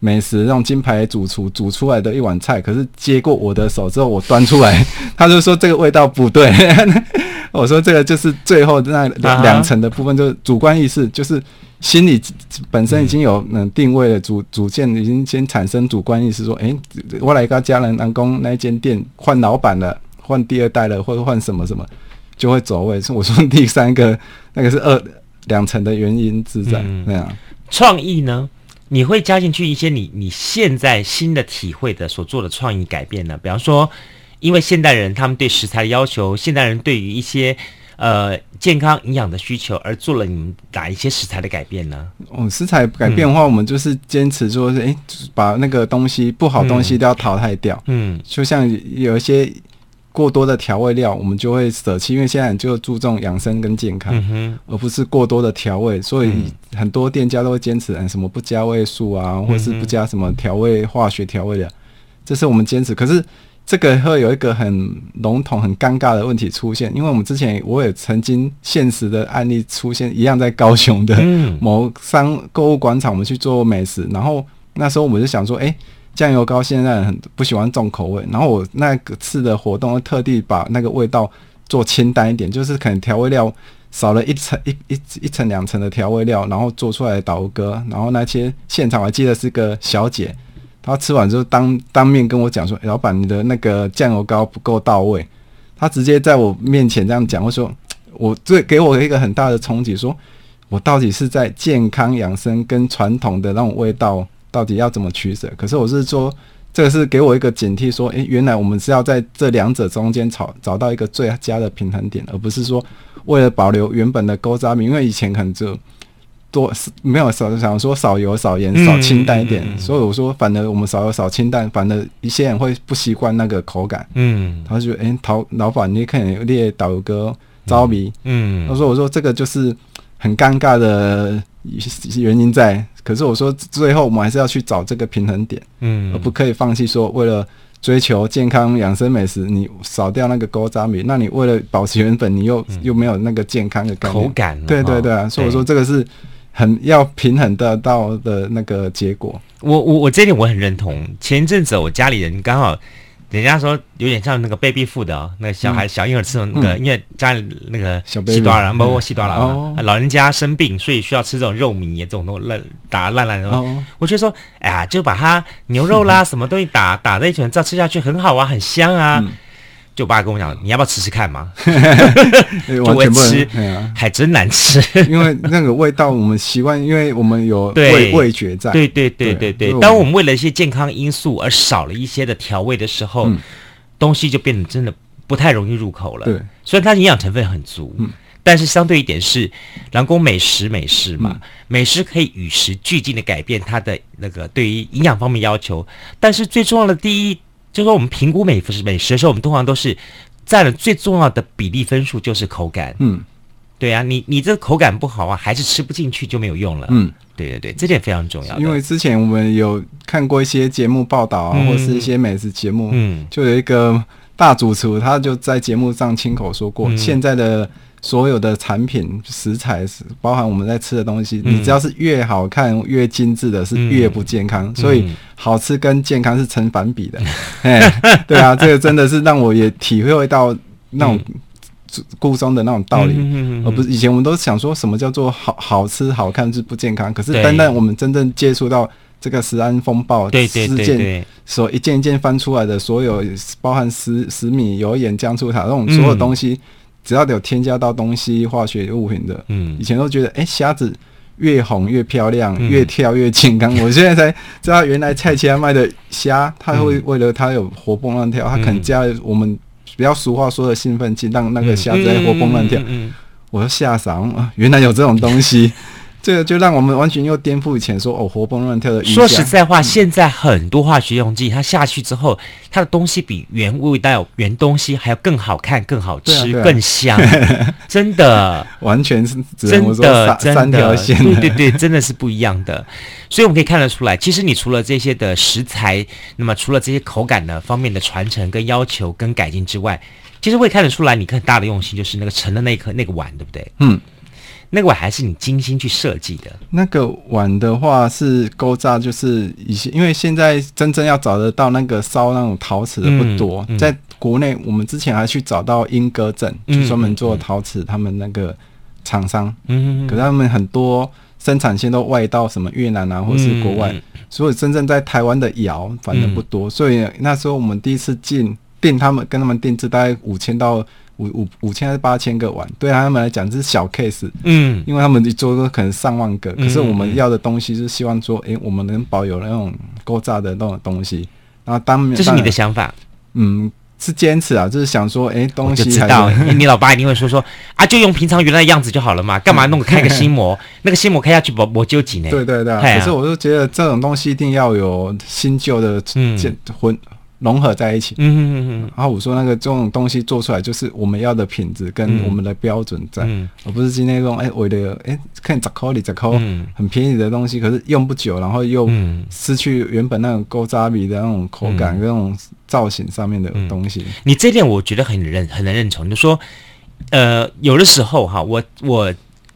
美食，那种金牌主厨煮出来的一碗菜，可是接过我的手之后，我端出来，他就说这个味道不对。我说这个就是最后那两层的部分，就是主观意识，就是。心里本身已经有嗯定位了，主主见已经先产生主观意识，说，哎、欸，我来个家人南宫那一间店换老板了，换第二代了，或者换什么什么，就会走位。我说第三个那个是二两层的原因之在那样。
创意呢？你会加进去一些你你现在新的体会的所做的创意改变呢？比方说，因为现代人他们对食材的要求，现代人对于一些。呃，健康营养的需求而做了你们哪一些食材的改变呢？
哦，食材改变的话，嗯、我们就是坚持说是，哎、欸，把那个东西不好东西都要淘汰掉。嗯，就像有一些过多的调味料，我们就会舍弃，因为现在就注重养生跟健康，而不是过多的调味。所以很多店家都会坚持，嗯，什么不加味素啊，或是不加什么调味化学调味料，这是我们坚持。可是。这个会有一个很笼统、很尴尬的问题出现，因为我们之前我也曾经现实的案例出现，一样在高雄的 某商购物广场，我们去做美食，然后那时候我们就想说，哎，酱油膏现在很不喜欢重口味，然后我那个次的活动特地把那个味道做清淡一点，就是可能调味料少了一层一一一层两层的调味料，然后做出来的岛哥，然后那些现场我还记得是个小姐。他吃完之后当当面跟我讲说：“、老板，你的那个酱油膏不够到位。”他直接在我面前这样讲，我说：“我最给我一个很大的冲击，说我到底是在健康养生跟传统的那种味道到底要怎么取舍？可是我是说，这个是给我一个警惕，说：诶、原来我们是要在这两者中间找找到一个最佳的平衡点，而不是说为了保留原本的勾渣味，因为以前可能就。”多没有少想说少油少盐少清淡一点，嗯、所以我说反而我们少油少清淡，反而一些人会不习惯那个口感。嗯，他就觉得哎，陶、欸、老板你看列导游哥着迷。嗯，他说我说这个就是很尴尬的原因在，可是我说最后我们还是要去找这个平衡点。嗯，而不可以放弃说为了追求健康养生美食，你少掉那个勾渣米，那你为了保持原本，你又、嗯、又没有那个健康的口感。对对对啊，所以我说这个是。很要平衡得到的那个结果，
我我我这点我很认同。前一阵子我家里人刚好，人家说有点像那个 baby food 啊，那个小孩小婴儿吃的那个，嗯、因为家里那个西多了，包括西多了，老人家生病，所以需要吃这种肉糜这种东西烂打烂烂的。哦、我就说，哎呀，就把它牛肉啦 什么东西打打在一起，这样吃下去很好啊，很香啊。嗯就我爸跟我讲，你要不要吃吃看嘛？
完全不能
吃，还真难吃。
因为那个味道我们习惯，因为我们有味味觉在。
对对对对对。当我们为了一些健康因素而少了一些的调味的时候，东西就变得真的不太容易入口了。对，虽然它营养成分很足，但是相对一点是，南宫美食美食嘛，美食可以与时俱进的改变它的那个对于营养方面要求，但是最重要的第一。就是说，我们评估美食美食的时候，我们通常都是占了最重要的比例分数，就是口感。嗯，对啊，你你这个口感不好啊，还是吃不进去就没有用了。嗯，对对对，这点非常重要。
因为之前我们有看过一些节目报道啊，嗯、或是一些美食节目，嗯，就有一个大主厨，他就在节目上亲口说过，嗯、现在的。所有的产品食材是包含我们在吃的东西，你只要是越好看越精致的，是越不健康。所以好吃跟健康是成反比的。哎，对啊，这个真的是让我也体会到那种故中的那种道理，而不是以前我们都想说什么叫做好好吃好看是不健康。可是单单我们真正接触到这个食安风暴事件，所一件一件翻出来的所有包含食食米油盐酱醋茶这种所有东西。只要有添加到东西、化学物品的，嗯，以前都觉得，哎、欸，虾子越红越漂亮，嗯、越跳越健康。我现在才知道，原来菜市场卖的虾，它会为了它有活蹦乱跳，它可能加我们比较俗话说的兴奋剂，让那个虾子在活蹦乱跳。我说吓傻啊，原来有这种东西。这个就让我们完全又颠覆以前说哦活蹦乱跳的。
说实在话，现在很多化学用剂，它下去之后，它的东西比原味道、原东西还要更好看、更好吃、更香，真的，
完全是
真的三条线，对对对，真的是不一样的。所以我们可以看得出来，其实你除了这些的食材，那么除了这些口感的方面的传承、跟要求、跟改进之外，其实会看得出来，你很大的用心就是那个盛的那一颗那个碗，对不对？嗯。那个碗还是你精心去设计的。
那个碗的话是勾扎，就是一些，因为现在真正要找得到那个烧那种陶瓷的不多。嗯嗯、在国内，我们之前还去找到莺歌镇，就专门做陶瓷，他们那个厂商。嗯，可是他们很多生产线都外到什么越南啊，或是国外，嗯、所以真正在台湾的窑反正不多。嗯、所以那时候我们第一次进订，他们跟他们定制大概五千到。五五五千还是八千个碗，对他们来讲这是小 case，嗯，因为他们一做都可能上万个，可是我们要的东西是希望说，哎、欸，我们能保有那种勾炸的那种东西，然后当
这是你的想法，
嗯，是坚持啊，就是想说，哎、欸，东西
知道，你老爸一定会说说啊，就用平常原来的样子就好了嘛，干嘛弄个开个新模，那个新模开下去不不纠结呢？
对对对，啊、可是我就觉得这种东西一定要有新旧的结婚。嗯融合在一起，嗯嗯嗯，然后我说那个这种东西做出来就是我们要的品质跟我们的标准在，嗯、而不是今天这种哎，我的哎看折扣里折扣很便宜的东西，可是用不久，然后又失去原本那种勾扎米的那种口感跟那种造型上面的东西。
你这点我觉得很认很能认同，就说呃有的时候哈，我我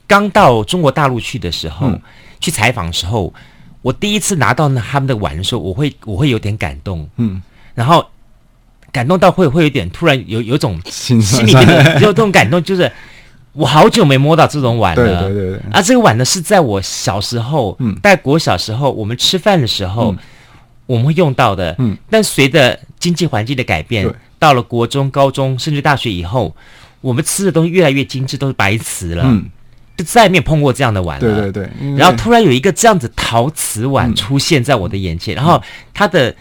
刚到中国大陆去的时候，嗯、去采访的时候，我第一次拿到那他们的碗的时候，我会我会有点感动，嗯。然后感动到会会有点突然有有种心里面的有这种感动，就是我好久没摸到这种碗了。对对对。啊，这个碗呢是在我小时候，嗯，在国小时候我们吃饭的时候我们会用到的。嗯。但随着经济环境的改变，到了国中、高中甚至大学以后，我们吃的东西越来越精致，都是白瓷了。嗯。就再也没有碰过这样的碗了。对对对。然后突然有一个这样子陶瓷碗出现在我的眼前，然后它的。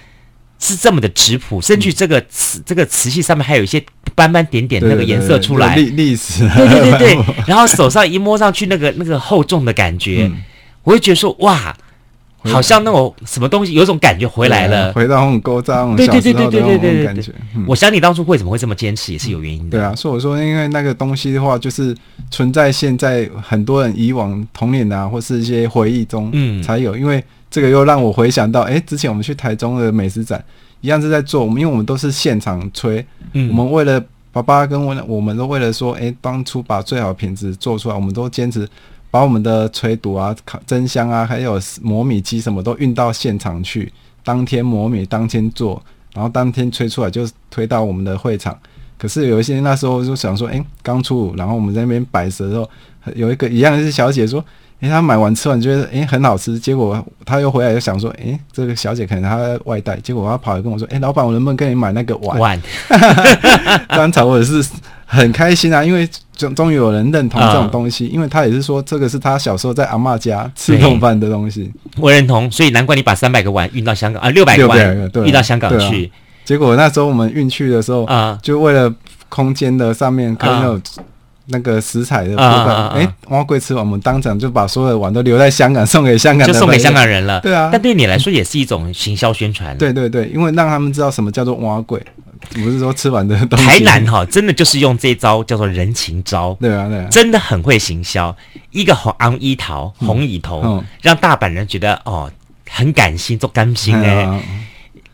是这么的质朴，甚至这个瓷这个瓷器上面还有一些斑斑点点那个颜色出来，
历历史。
对对对对，然后手上一摸上去那个那个厚重的感觉，我会觉得说哇，好像那种什么东西，有种感觉回来了，
回到那种勾高
对、小时候那种感觉。我想你当初为什么会这么坚持，也是有原因的。
对啊，所以我说，因为那个东西的话，就是存在现在很多人以往童年啊，或是一些回忆中，嗯，才有，因为。这个又让我回想到，哎，之前我们去台中的美食展，一样是在做。我们因为我们都是现场吹，嗯，我们为了爸爸跟我，我们都为了说，哎，当初把最好的品质做出来，我们都坚持把我们的吹堵啊、烤蒸箱啊，还有磨米机什么都运到现场去，当天磨米，当天做，然后当天吹出来就推到我们的会场。可是有一些那时候就想说，哎，刚出炉，然后我们在那边摆设的时候，有一个一样是小姐说。哎、欸，他买完吃完觉得诶、欸、很好吃，结果他又回来又想说，诶、欸，这个小姐可能她外带，结果她跑来跟我说，诶、欸，老板，我能不能跟你买那个碗？
碗，
当场我也是很开心啊，因为终终于有人认同这种东西，嗯、因为他也是说这个是他小时候在阿嬷家吃顿饭的东西。
我认同，所以难怪你把三百个碗运到香港啊，六百个碗运到香港去、啊。
结果那时候我们运去的时候啊，就为了空间的上面可能有。那个食材的部分，哎、啊啊啊，碗粿吃完，我们当场就把所有的碗都留在香港，送给香港，
就送给香港人了。
对啊，
但对你来说也是一种行销宣传。
对对对，因为让他们知道什么叫做碗粿，不是说吃完的东西。
台南哈，真的就是用这招叫做人情招。对啊对啊，真的很会行销，一个红昂一桃红乙头、让大阪人觉得哦很感心，做甘心哎。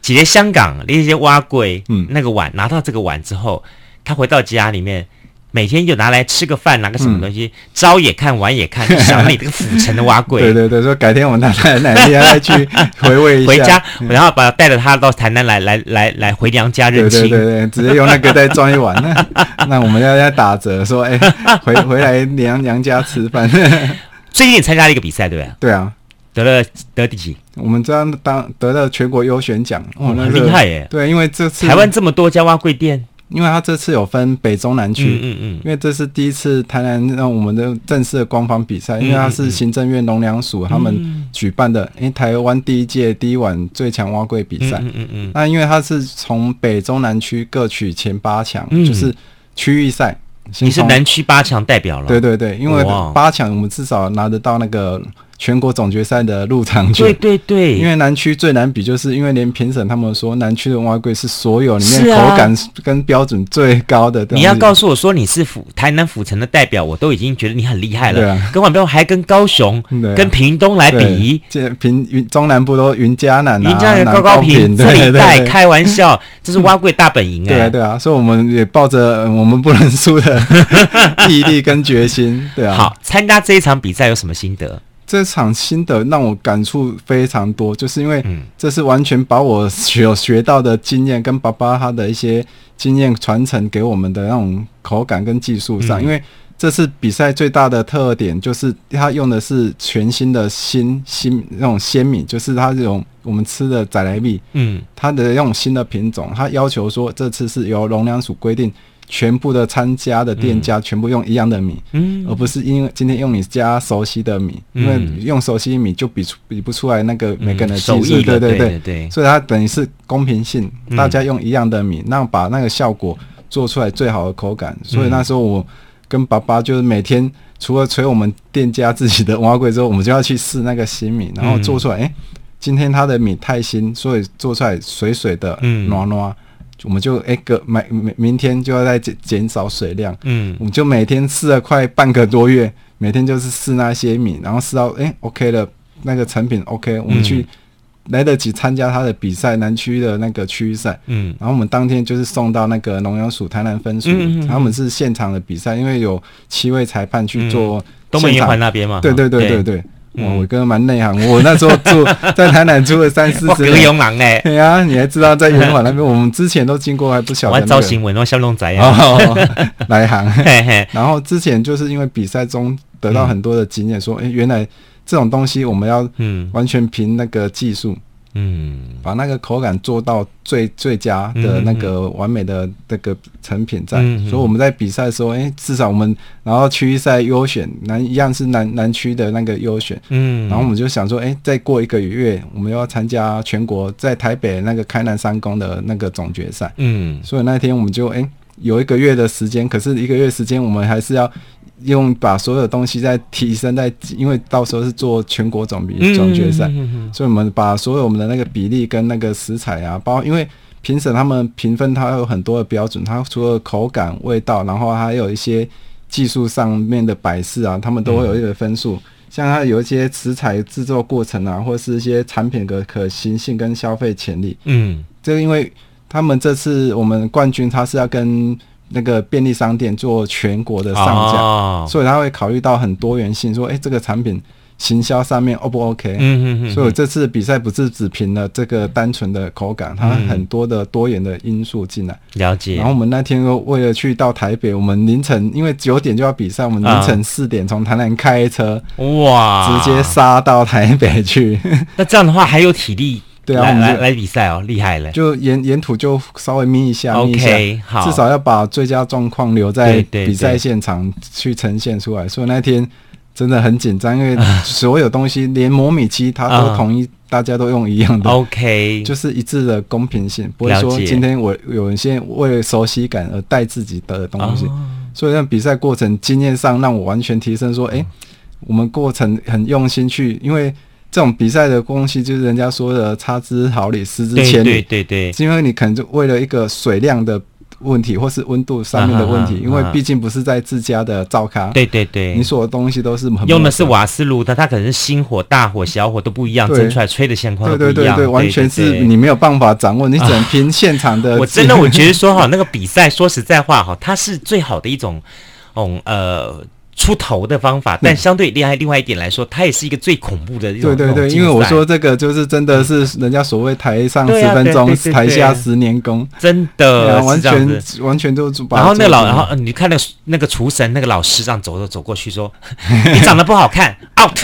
其实香港那些蛙贵，嗯，那个碗拿到这个碗之后，他回到家里面。每天就拿来吃个饭，拿个什么东西，朝、嗯、也看，晚也看，想你这个府城的碗粿。
对对对，说改天我们带奶奶再去 回味一下，
回家，然后把带着他到台南来，来来来回娘家认亲。对对对对，
直接用那个再装一碗。那 那我们要要打折，说哎，回回来娘娘家吃饭。
最近也参加了一个比赛，对不对？
对啊，
得了得第几？
我们这样当得了全国优选奖，
哦，很厉害耶。
对，因为这次
台湾这么多家蛙贵店。
因为他这次有分北中南区，嗯嗯，嗯，因为这是第一次台南让我们的正式的官方比赛，因为它是行政院农粮署他们举办的，因为台湾第一届第一晚最强蛙柜比赛，嗯嗯嗯，那因为他是从北中南区各取前八强，嗯，就是区域赛，
你是南区八强代表了，
对对对，因为八强我们至少拿得到那个。全国总决赛的入场券，
对对对，
因为南区最难比，就是因为连评审他们说南区的蛙贵是所有里面口感跟标准最高的。
你要告诉我说你是府台南府城的代表，我都已经觉得你很厉害了。对啊，跟完标还跟高雄、跟屏东来比，
这屏云中南部都云嘉南、
云嘉南高高平这一带，开玩笑，这是蛙贵大本营啊。
对啊对啊，所以我们也抱着我们不能输的 毅力跟决心。对啊，
好，参加这一场比赛有什么心得？
这场心得让我感触非常多，就是因为这是完全把我学学到的经验跟爸爸他的一些经验传承给我们的那种口感跟技术上。因为这次比赛最大的特点就是他用的是全新的新新那种鲜米，就是他这种我们吃的仔来米，嗯，它的那种新的品种，他要求说这次是由农粮署规定。全部的参加的店家全部用一样的米，嗯，而不是因为今天用你家熟悉的米，嗯、因为用熟悉米就比出比不出来那个每个人的技术，对对对。对对，所以它等于是公平性，大家用一样的米，那把那个效果做出来最好的口感。所以那时候我跟爸爸就是每天除了捶我们店家自己的碗粿之后，我们就要去试那个新米，然后做出来，哎、欸，今天它的米太新，所以做出来水水的，嗯，糯糯。我们就哎个每明明天就要再减减少水量，嗯，我们就每天试了快半个多月，每天就是试那些米，然后试到哎 OK 了，那个成品 OK，我们去来得及参加他的比赛，南区的那个区域赛，嗯，然后我们当天就是送到那个农粮署台南分署，他们是现场的比赛，因为有七位裁判去做
东门圆环那边嘛，
对对对对。对。哇，我哥蛮内行，我那时候住在台南住了三四十年。对啊，你还知道在圆环那边，我们之前都经过，还不晓得、那个。
玩造型文，然后小龙仔啊，
来行。然后之前就是因为比赛中得到很多的经验，说，哎，原来这种东西我们要嗯完全凭那个技术。嗯，把那个口感做到最最佳的那个完美的那个成品在，嗯、所以我们在比赛的时候，哎、欸，至少我们然后区域赛优选南一样是南南区的那个优选，嗯，然后我们就想说，哎、欸，再过一个月，我们又要参加全国在台北那个开南三公的那个总决赛，嗯，所以那天我们就哎、欸、有一个月的时间，可是一个月时间我们还是要。用把所有东西再提升，在因为到时候是做全国总比总决赛，所以我们把所有我们的那个比例跟那个食材啊，包因为评审他们评分，它有很多的标准，它除了口感、味道，然后还有一些技术上面的摆设啊，他们都会有一个分数。像它有一些食材制作过程啊，或是一些产品的可行性跟消费潜力。嗯，这个因为他们这次我们冠军，他是要跟。那个便利商店做全国的上架，哦，所以他会考虑到很多元性，说，哎，这个产品行销上面 O 不 OK？
嗯嗯嗯。
所以我这次比赛不是只凭了这个单纯的口感，它很多的多元的因素进来。
了解。
然后我们那天又为了去到台北，我们凌晨因为九点就要比赛，我们凌晨四点从台南开车，哇，直接杀到台北去。
那这样的话还有体力？
对啊，
来来来比赛哦，厉害了！
就沿沿途就稍微眯一下，眯一下
，OK，好，
至少要把最佳状况留在比赛现场去呈现出来。所以那天真的很紧张，因为所有东西连模拟机它都统一，大家都用一样的
，OK，
就是一致的公平性，不会说今天我有一些为了熟悉感而带自己的东西。所以让比赛过程经验上让我完全提升，说，哎，我们过程很用心去，因为。这种比赛的东西，就是人家说的“差之毫厘，失之千里”。
对对对，
是因为你可能就为了一个水量的问题，或是温度上面的问题，因为毕竟不是在自家的灶咖。
对对对，
你所有东西都是很
用的是瓦斯炉的，它可能是星火、大火、小火都不一样，蒸出来吹的现况都不一样。
对对对，完全是你没有办法掌握，你只能凭现场的。
我真的我觉得说哈，那个比赛说实在话哈，它是最好的一种，嗯呃。出头的方法，但相对另外另外一点来说，它也是一个最恐怖的。对
对对，因为我说这个就是真的是人家所谓台上十分钟，台下十年功，
真的
完全完全都。
然后那个老，然后你看那那个厨神那个老师这样走着走过去说：“ 你长得不好看，out。”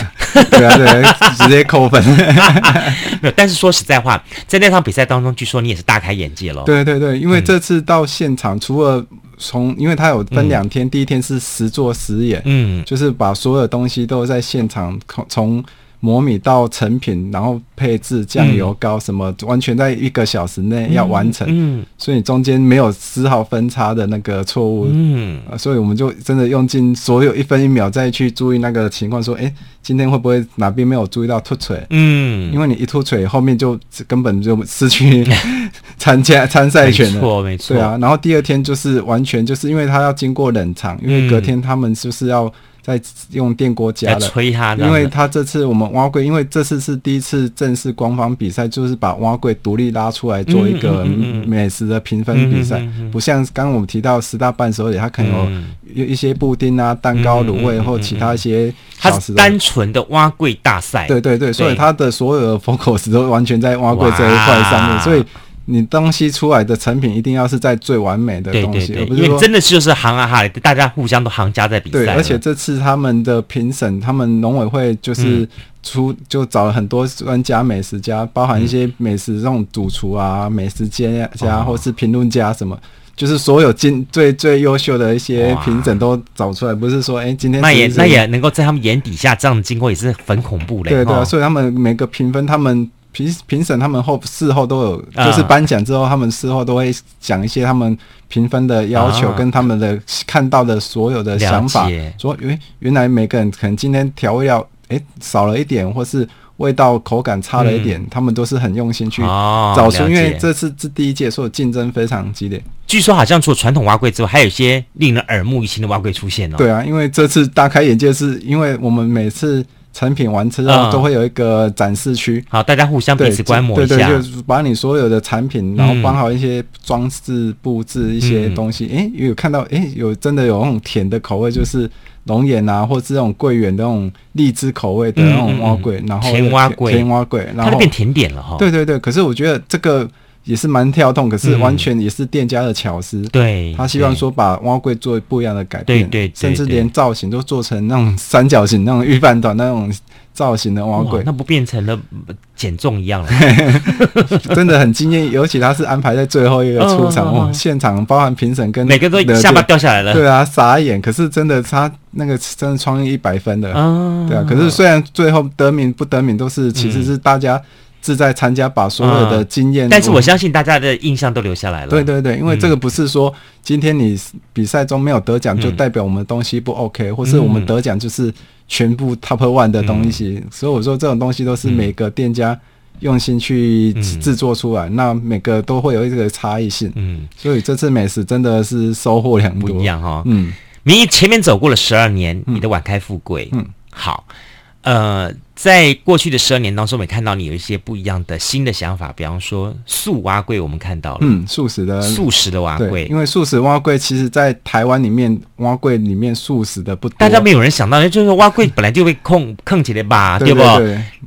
对啊对，直接扣分。
没有，但是说实在话，在那场比赛当中，据说你也是大开眼界了。
对对对，因为这次到现场，除了从因为它有分两天，嗯、第一天是实做实演，嗯，就是把所有东西都在现场从模拟到成品，然后配置酱油膏什么，完全在一个小时内要完成，嗯，所以中间没有丝毫分差的那个错误，嗯，所以我们就真的用尽所有一分一秒再去注意那个情况，说，哎，今天会不会哪边没有注意到凸槌？嗯，因为你一凸槌，后面就根本就失去 参加参赛权了，
没错没错，
对啊，然后第二天就是完全就是因为他要经过冷藏，因为隔天他们就是要。在用电锅加的，因为他这次我们蛙柜，因为这次是第一次正式官方比赛，就是把蛙柜独立拉出来做一个美食的评分比赛，不像刚刚我们提到十大伴手礼，它可能有一些布丁啊、蛋糕、卤味或其他一些小食。
单纯的蛙柜大赛，
对对对，所以它的所有的 focus 都完全在蛙柜这一块上面，所以。你东西出来的成品一定要是在最完美的东西，
对对对，因为真的就是行啊哈，大家互相都行家在比赛。
对，而且这次他们的评审，他们农委会就是出就找了很多专家美食家，包含一些美食这种主厨啊、美食家家或是评论家什么，就是所有今最最优秀的一些评审都找出来，不是说哎今天
那也那也能够在他们眼底下这样经过也是很恐怖的。
对对，所以他们每个评分他们。评评审他们后事后都有，就是颁奖之后，他们事后都会讲一些他们评分的要求跟他们的看到的所有的想法，说，诶，原来每个人可能今天调味料诶少了一点，或是味道口感差了一点，他们都是很用心去找出，因为这次是第一届，所以竞争非常激烈。
据说好像除了传统蛙柜之外，还有一些令人耳目一新的蛙柜出现哦。
对啊，因为这次大开眼界，是因为我们每次。成品完之后都会有一个展示区，
嗯，好，大家互相彼此观摩一下。
对对，对，就把你所有的产品，然后绑好一些装饰布置一些东西。诶、嗯，有看到诶，有真的有那种甜的口味，就是龙眼啊，或是那种桂圆的那种荔枝口味的那种蛙桂，然后
甜蛙桂，
甜蛙桂，然后它
就变甜点了哈。
对对对，可是我觉得这个。也是蛮跳动，可是完全也是店家的巧思。
对，
他希望说把蛙柜做不一样的改变，
对对，
甚至连造型都做成那种三角形、那种预饭团那种造型的蛙柜，
那不变成了减重一样了？
真的很惊艳，尤其他是安排在最后一个出场，哇，现场包含评审跟
每个都下巴掉下来了，
对啊，傻眼。可是真的他那个真的创意一百分的，对啊。可是虽然最后得名不得名，都是其实是大家。志在参加，把所有的经验、嗯，
但是我相信大家的印象都留下来了。
对对对，因为这个不是说今天你比赛中没有得奖，就代表我们东西不 OK，、嗯、或是我们得奖就是全部 top one 的东西。嗯、所以我说这种东西都是每个店家用心去制作出来，嗯、那每个都会有一个差异性。嗯，所以这次美食真的是收获良多，
不一样哈、哦。嗯，你前面走过了十二年，你的晚开富贵。嗯，好，呃。在过去的十二年当中，我们看到你有一些不一样的新的想法，比方说素蛙柜，我们看到了，
嗯，素食的。
素食的蛙柜，
因为素食蛙柜其实在台湾里面蛙柜里面素食的不多，
大家没有人想到，就是蛙柜本来就会控 控起来吧，对不？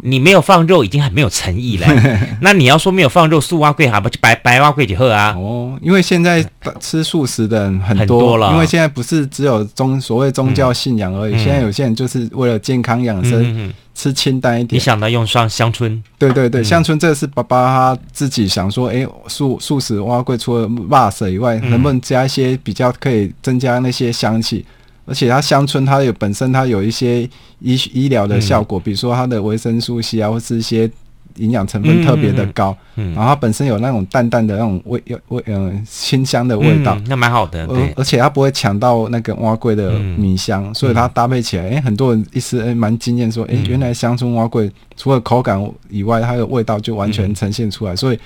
你没有放肉，已经很没有诚意了。那你要说没有放肉，素蛙柜，好不就白白蛙柜就喝啊？
哦，因为现在吃素食的人很多，了，因为现在不是只有宗所谓宗教信仰而已，嗯、现在有些人就是为了健康养生。吃清淡一点，
你想到用上香椿？
对对对，嗯、香椿这是爸爸他自己想说，哎，素素食蛙桂除了辣色以外，能不能加一些比较可以增加那些香气？嗯、而且它香椿它有本身它有一些医医疗的效果，嗯、比如说它的维生素 C 啊，或是一些。营养成分特别的高，然后它本身有那种淡淡的那种味，味，嗯、呃，清香的味道，
嗯、那蛮好的。
而而且它不会抢到那个蛙桂的米香，嗯、所以它搭配起来，哎，很多人一吃，哎，蛮惊艳，说，哎，原来香椿蛙桂除了口感以外，它的味道就完全呈现出来，嗯、所以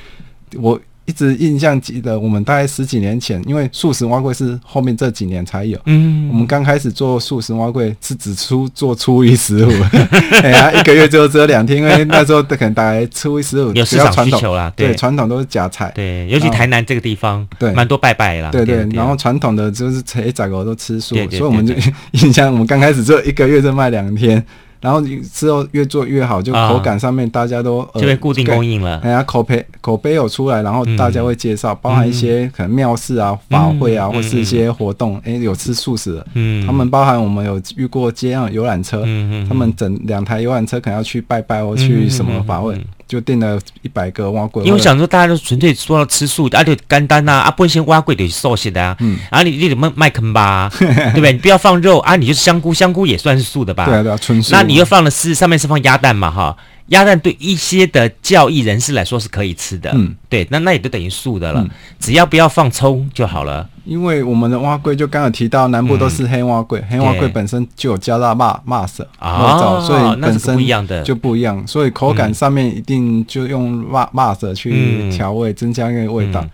我。一直印象记得，我们大概十几年前，因为素食碗粿是后面这几年才有。嗯，我们刚开始做素食碗粿是只出做初一十五，哎呀，一个月就只有两天，因为那时候可能大概初一十五
有市场需求啦。
对，传统都是假菜。
对，尤其台南这个地方，对，蛮多拜拜啦。
对对，然后传统的就是谁宰狗都吃素，所以我们就 印象，我们刚开始做一个月就卖两天。然后之后越做越好，就口感上面大家都呃
就会固定供应了。
哎呀，口碑口碑有出来，然后大家会介绍，包含一些可能庙事啊、法会啊，或是一些活动，哎，有吃素食的。嗯，他们包含我们有遇过街上游览车，他们整两台游览车可能要去拜拜或去什么法会。就订了一百个蛙贵，
因为我想说大家都纯粹说要吃素，啊就干单呐，啊不先碗粿就是素食的啊，嗯，啊你你得卖卖坑吧，对不对？你不要放肉啊，你就是香菇，香菇也算是素的吧？
对啊对啊，纯素。
那你又放了丝上面是放鸭蛋嘛哈？鸭蛋对一些的教义人士来说是可以吃的，嗯，对，那那也就等于素的了，只要不要放葱就好了。
因为我们的碗粿就刚刚提到，南部都是黑碗粿，黑碗粿本身就有加辣麻麻色啊，所以本身不一样的。就不一样，所以口感上面一定就用麻麻色去调味，增加那个味道。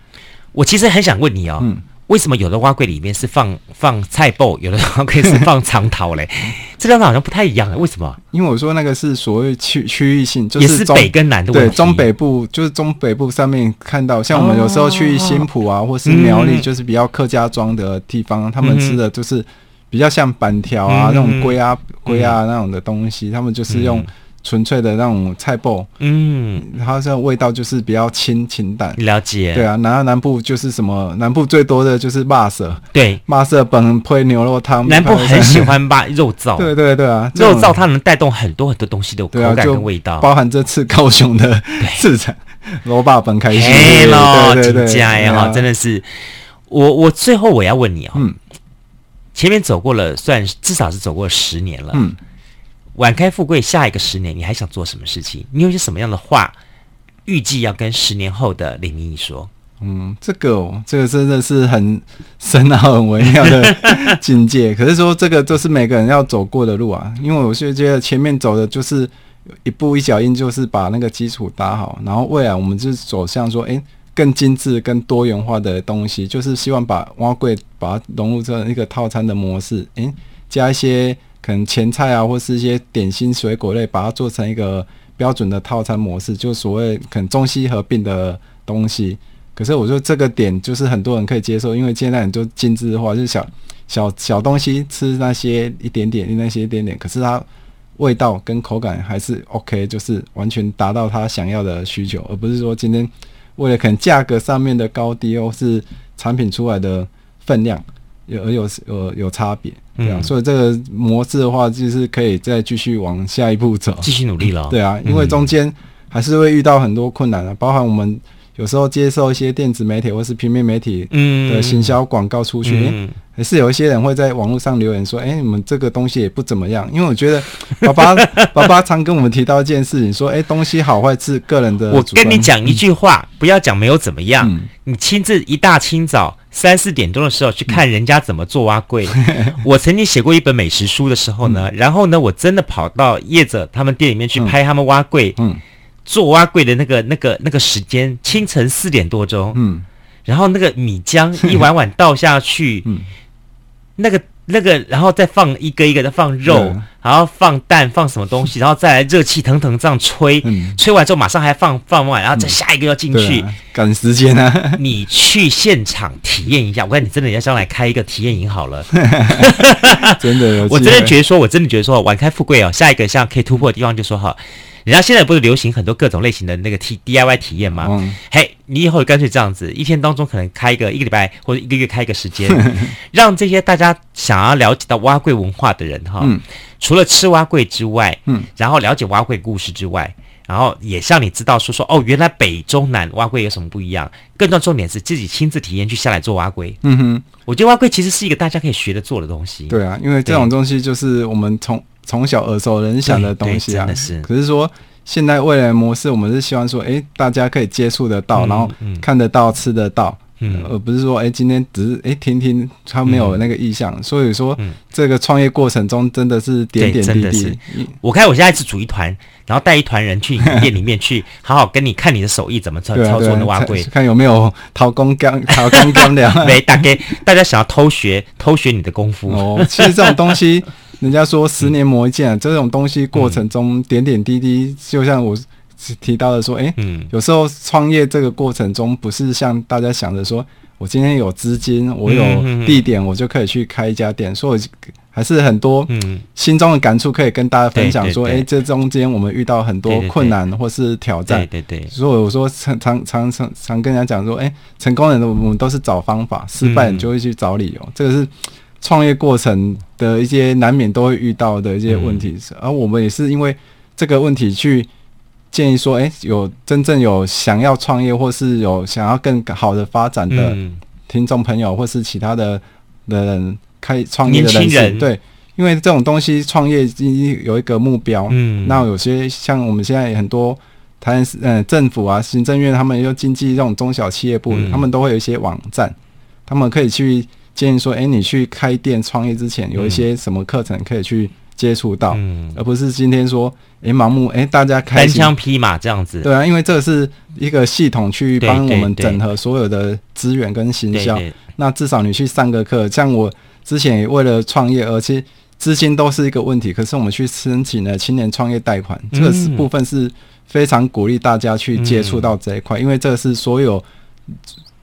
我其实很想问你哦。为什么有的碗粿里面是放放菜脯，有的碗粿是放长桃嘞？这两种好像不太一样的，为什么？
因为我说那个是所谓区区域性，就是
也是北跟南的问题。
对，中北部就是中北部上面看到，像我们有时候去新浦啊，或是苗栗，就是比较客家庄的地方，他们吃的就是比较像板条啊那种龟啊龟啊那种的东西，他们就是用。纯粹的那种菜脯，嗯，它这种味道就是比较清清淡。
了解，
对啊，然后南部就是什么？南部最多的就是麻色，
对，
麻色本配牛肉汤。
南部很喜欢把肉燥，
对对对啊，
肉燥它能带动很多很多东西的口感跟味道，
包含这次高雄的 市场，肉霸本开心，
对对对，家呀哈，真的是。我我最后我要问你啊，嗯，前面走过了，算至少是走过了十年了，嗯。晚开富贵，下一个十年你还想做什么事情？你有些什么样的话预计要跟十年后的李明义说？
嗯，这个哦，这个真的是很深奥、很微妙的境界。可是说这个都是每个人要走过的路啊，因为我是觉得前面走的就是一步一脚印，就是把那个基础打好，然后未来我们就走向说，哎，更精致、更多元化的东西，就是希望把挖柜把它融入这一个套餐的模式，哎，加一些。可能前菜啊，或是一些点心、水果类，把它做成一个标准的套餐模式，就所谓可能中西合并的东西。可是我说这个点就是很多人可以接受，因为现在很多精致化，就是小小小东西吃那些一点点，那些一点点，可是它味道跟口感还是 OK，就是完全达到他想要的需求，而不是说今天为了可能价格上面的高低，或是产品出来的分量。有有有有差别，对啊，嗯、所以这个模式的话，就是可以再继续往下一步走，
继续努力了。
对啊，因为中间还是会遇到很多困难啊，包含我们有时候接受一些电子媒体或是平面媒体的行销广告出去。还是有一些人会在网络上留言说：“哎、欸，你们这个东西也不怎么样。”因为我觉得，爸爸 爸爸常跟我们提到一件事情，说：“哎、欸，东西好坏是个人的。”
我跟你讲一句话，嗯、不要讲没有怎么样。嗯、你亲自一大清早三四点钟的时候去看人家怎么做碗粿。嗯、我曾经写过一本美食书的时候呢，嗯、然后呢，我真的跑到业者他们店里面去拍他们蛙柜，嗯，做蛙柜的那个那个那个时间，清晨四点多钟，嗯，然后那个米浆一碗碗倒下去，嗯。那个那个，然后再放一个一个的放肉，
对
然后放蛋，放什么东西，然后再来热气腾腾这样吹，
嗯
吹完之后马上还放放完，然后再下一个要进去。
赶时间啊！
你去现场体验一下，我看你真的要将来开一个体验营好了。
真的
我真的觉得说，我真的觉得说，晚开富贵哦，下一个像可以突破的地方就说哈，人家现在不是流行很多各种类型的那个 T D I Y 体验吗？
嗯
嘿，你以后干脆这样子，一天当中可能开一个一个礼拜或者一个月开一个时间，让这些大家想要了解到蛙柜文化的人哈，
嗯
除了吃蛙柜之外，
嗯，
然后了解蛙柜故事之外。然后也让你知道说说哦，原来北中南蛙龟有什么不一样。更重要重点是自己亲自体验去下来做蛙龟。
嗯哼，
我觉得蛙龟其实是一个大家可以学着做的东西。
对啊，因为这种东西就是我们从从小耳熟能详的东西啊。可是说现在未来模式，我们是希望说，哎，大家可以接触得到，
嗯、
然后看得到、嗯、吃得到。
嗯，
而不是说，哎，今天只是哎听听，他没有那个意向，嗯、所以说、
嗯、
这个创业过程中真的是点点滴滴。
我看我现在是组一团，然后带一团人去店里面去，好好跟你看你的手艺怎么操操作的碗粿，
看有没有掏工干 掏工干的。
没，大概大家想要偷学偷学你的功夫
哦。其实这种东西，人家说十年磨一剑、嗯，这种东西过程中点点滴滴，就像我。提到的说，哎、欸，嗯，有时候创业这个过程中，不是像大家想着说，我今天有资金，我有地点，我就可以去开一家店。嗯、所以还是很多嗯心中的感触可以跟大家分享。说，哎、欸，这中间我们遇到很多困难或是挑战。
对对对。
所以我说常常常常常跟人家讲说，哎、欸，成功人的我们都是找方法，失败你就会去找理由。嗯、这个是创业过程的一些难免都会遇到的一些问题。嗯、而我们也是因为这个问题去。建议说，哎、欸，有真正有想要创业或是有想要更好的发展的听众朋友，或是其他的的人开创业的人士，对，因为这种东西创业有一个目标，嗯，那有些像我们现在很多台湾嗯政府啊、行政院，他们又经济这种中小企业部、嗯，他们都会有一些网站，他们可以去建议说，哎、欸，你去开店创业之前，有一些什么课程可以去。接触到、嗯，而不是今天说，诶，盲目，诶，大家开心
单枪匹马这样子，
对啊，因为这是一个系统去帮我们整合所有的资源跟行销。对对。对，那至少你去上个课，像我之前也为了创业，而且资金都是一个问题，可是我们去申请了青年创业贷款，这个是部分是非常鼓励大家去接触到这一块、嗯，因为这是所有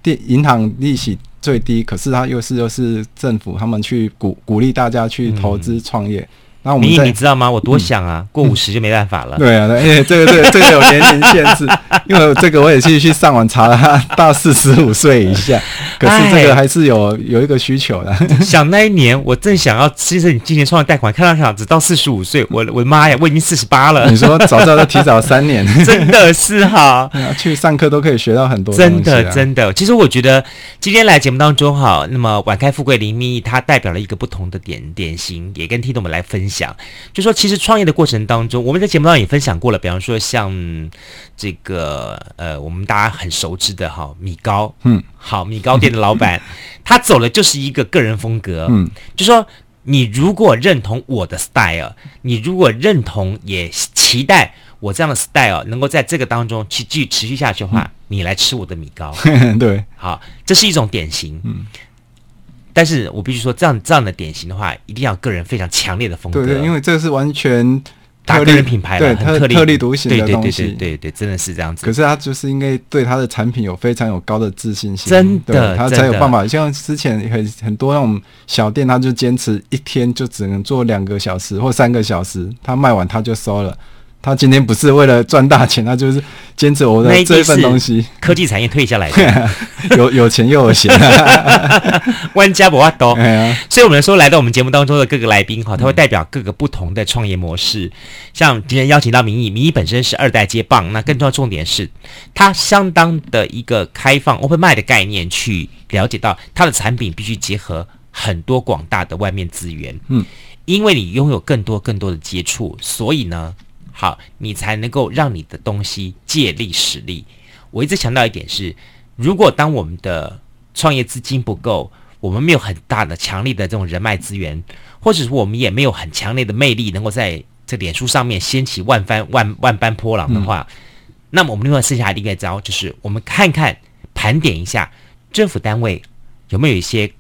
电银行利息最低，可是它又是又是政府他们去鼓鼓励大家去投资创业。嗯那我们
你知道吗？我多想啊，嗯、过五十就没办法了。
对啊，因为这个这个这个有年龄限制，因为这个我也去去上网查了，他 到四十五岁以下，可是这个还是有有一个需求的。
想那一年，我正想要，其实你今年创业贷款，看到想只到四十五岁，我我的妈呀，我已经四十八了。
你说早知道都提早三年，
真的是哈，
去上课都可以学到很多、啊。
真的真的，其实我觉得今天来节目当中哈，那么晚开富贵林密，它代表了一个不同的典典型，也跟听众们来分享。想，就说其实创业的过程当中，我们在节目当中也分享过了，比方说像这个呃，我们大家很熟知的哈米糕，嗯，好米糕店的老板，他走的就是一个个人风格，嗯，就说你如果认同我的 style，你如果认同也期待我这样的 style 能够在这个当中去继续持续下去的话，嗯，你来吃我的米糕，
对，
好，这是一种典型，嗯。但是我必须说，这样这样的典型的话，一定要个人非常强烈的风格。
对对，因为这是完全
打个人品牌了，
对，
很特立
特立独行的东西。
对对对对对，真的是这样子。
可是他就是应该对他的产品有非常有高的自信心，
真的，
他才有办法。像之前很很多那种小店，他就坚持一天就只能做两个小时或三个小时，他卖完他就收了。他今天不是为了赚大钱，他就是坚持我的这一份东西。
科技产业退下来的，
有有钱又有闲，
万家不怕多。
啊、
所以，我们说来到我们节目当中的各个来宾哈，他会代表各个不同的创业模式。嗯、像今天邀请到明义，明义本身是二代接棒，那更重要重点是，他相当的一个开放 open mind 的概念，去了解到他的产品必须结合很多广大的外面资源。嗯，因为你拥有更多更多的接触，所以呢。好，你才能够让你的东西借力使力。我一直强调一点是，如果当我们的创业资金不够，我们没有很大的、强力的这种人脉资源，或者说我们也没有很强烈的魅力，能够在这脸书上面掀起万番万万般波浪的话，嗯、那么我们另外剩下的一个招就是，我们看看盘点一下政府单位有没有一些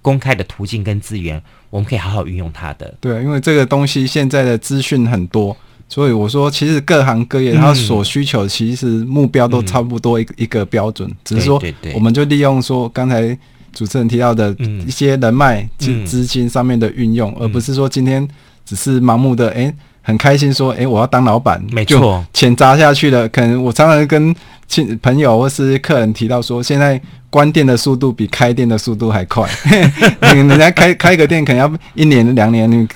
公开的途径跟资源，我们可以好好运用它的。
对，因为这个东西现在的资讯很多，所以我说其实各行各业它所需求其实目标都差不多一个一个标准，嗯、只是说我们就利用说刚才主持人提到的一些人脉、资资金上面的运用，而不是说今天只是盲目的哎。诶很开心说，哎、欸，我要当老板，
没错，钱
砸下去了。可能我常常跟亲朋友或是客人提到说，现在关店的速度比开店的速度还快。人家开开个店可能要一年两年，你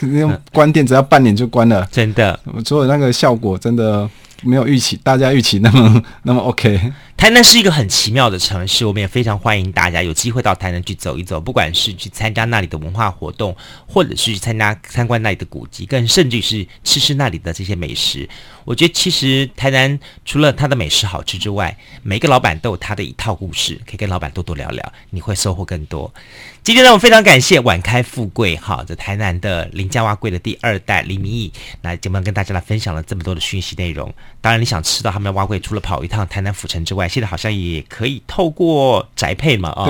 关店只要半年就关了。
真的，
我做的那个效果真的没有预期，大家预期那么 那么 OK。
台南是一个很奇妙的城市，我们也非常欢迎大家有机会到台南去走一走，不管是去参加那里的文化活动，或者是去参加参观那里的古迹，更甚至是吃吃那里的这些美食。我觉得其实台南除了它的美食好吃之外，每个老板都有他的一套故事，可以跟老板多多聊聊，你会收获更多。今天呢，我非常感谢晚开富贵哈，在台南的林家挖贵的第二代林明义来节目跟大家来分享了这么多的讯息内容。当然，你想吃到他们的碗粿，除了跑一趟台南府城之外，现在好像也可以透过宅配嘛，啊、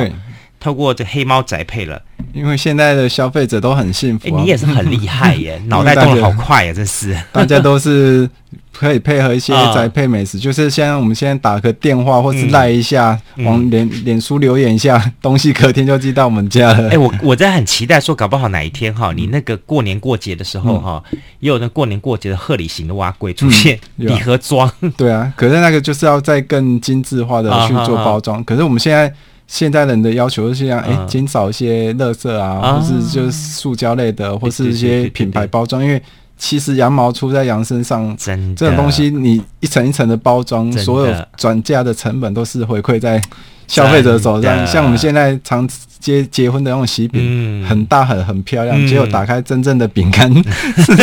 透过这黑猫宅配了。
因为现在的消费者都很幸福、啊，
你也是很厉害耶，脑袋动得好快呀，真是。
大家都是可以配合一些宅配美食，就是像我们现在打个电话或是赖一下，嗯、往脸脸书留言一下，东西隔天就寄到我们家了。哎，
我我在很期待说，搞不好哪一天哈，你那个过年过节的时候哈，嗯、也有那过年过节的贺礼型的碗粿出现，礼、嗯、盒装。
对啊，可是那个就是要再更精致化的去做包装。可是我们现在。现代人的要求是像，哎、欸，减少一些垃圾啊，啊。或是就是塑胶类的，或是一些品牌包装。因为其实羊毛出在羊身上，这种东西你一层一层的包装，所有转嫁的成本都是回馈在消费者手上。像我们现在常结结婚的那种喜饼，嗯、很大很很漂亮，结果打开真正的饼干，嗯、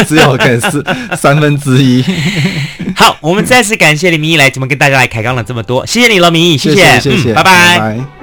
只有可能是 三分之一。
好，我们再次感谢李明义来节目跟大家来开杠了这么多，谢谢你了，明义，谢谢，
谢谢，
嗯、拜拜。拜拜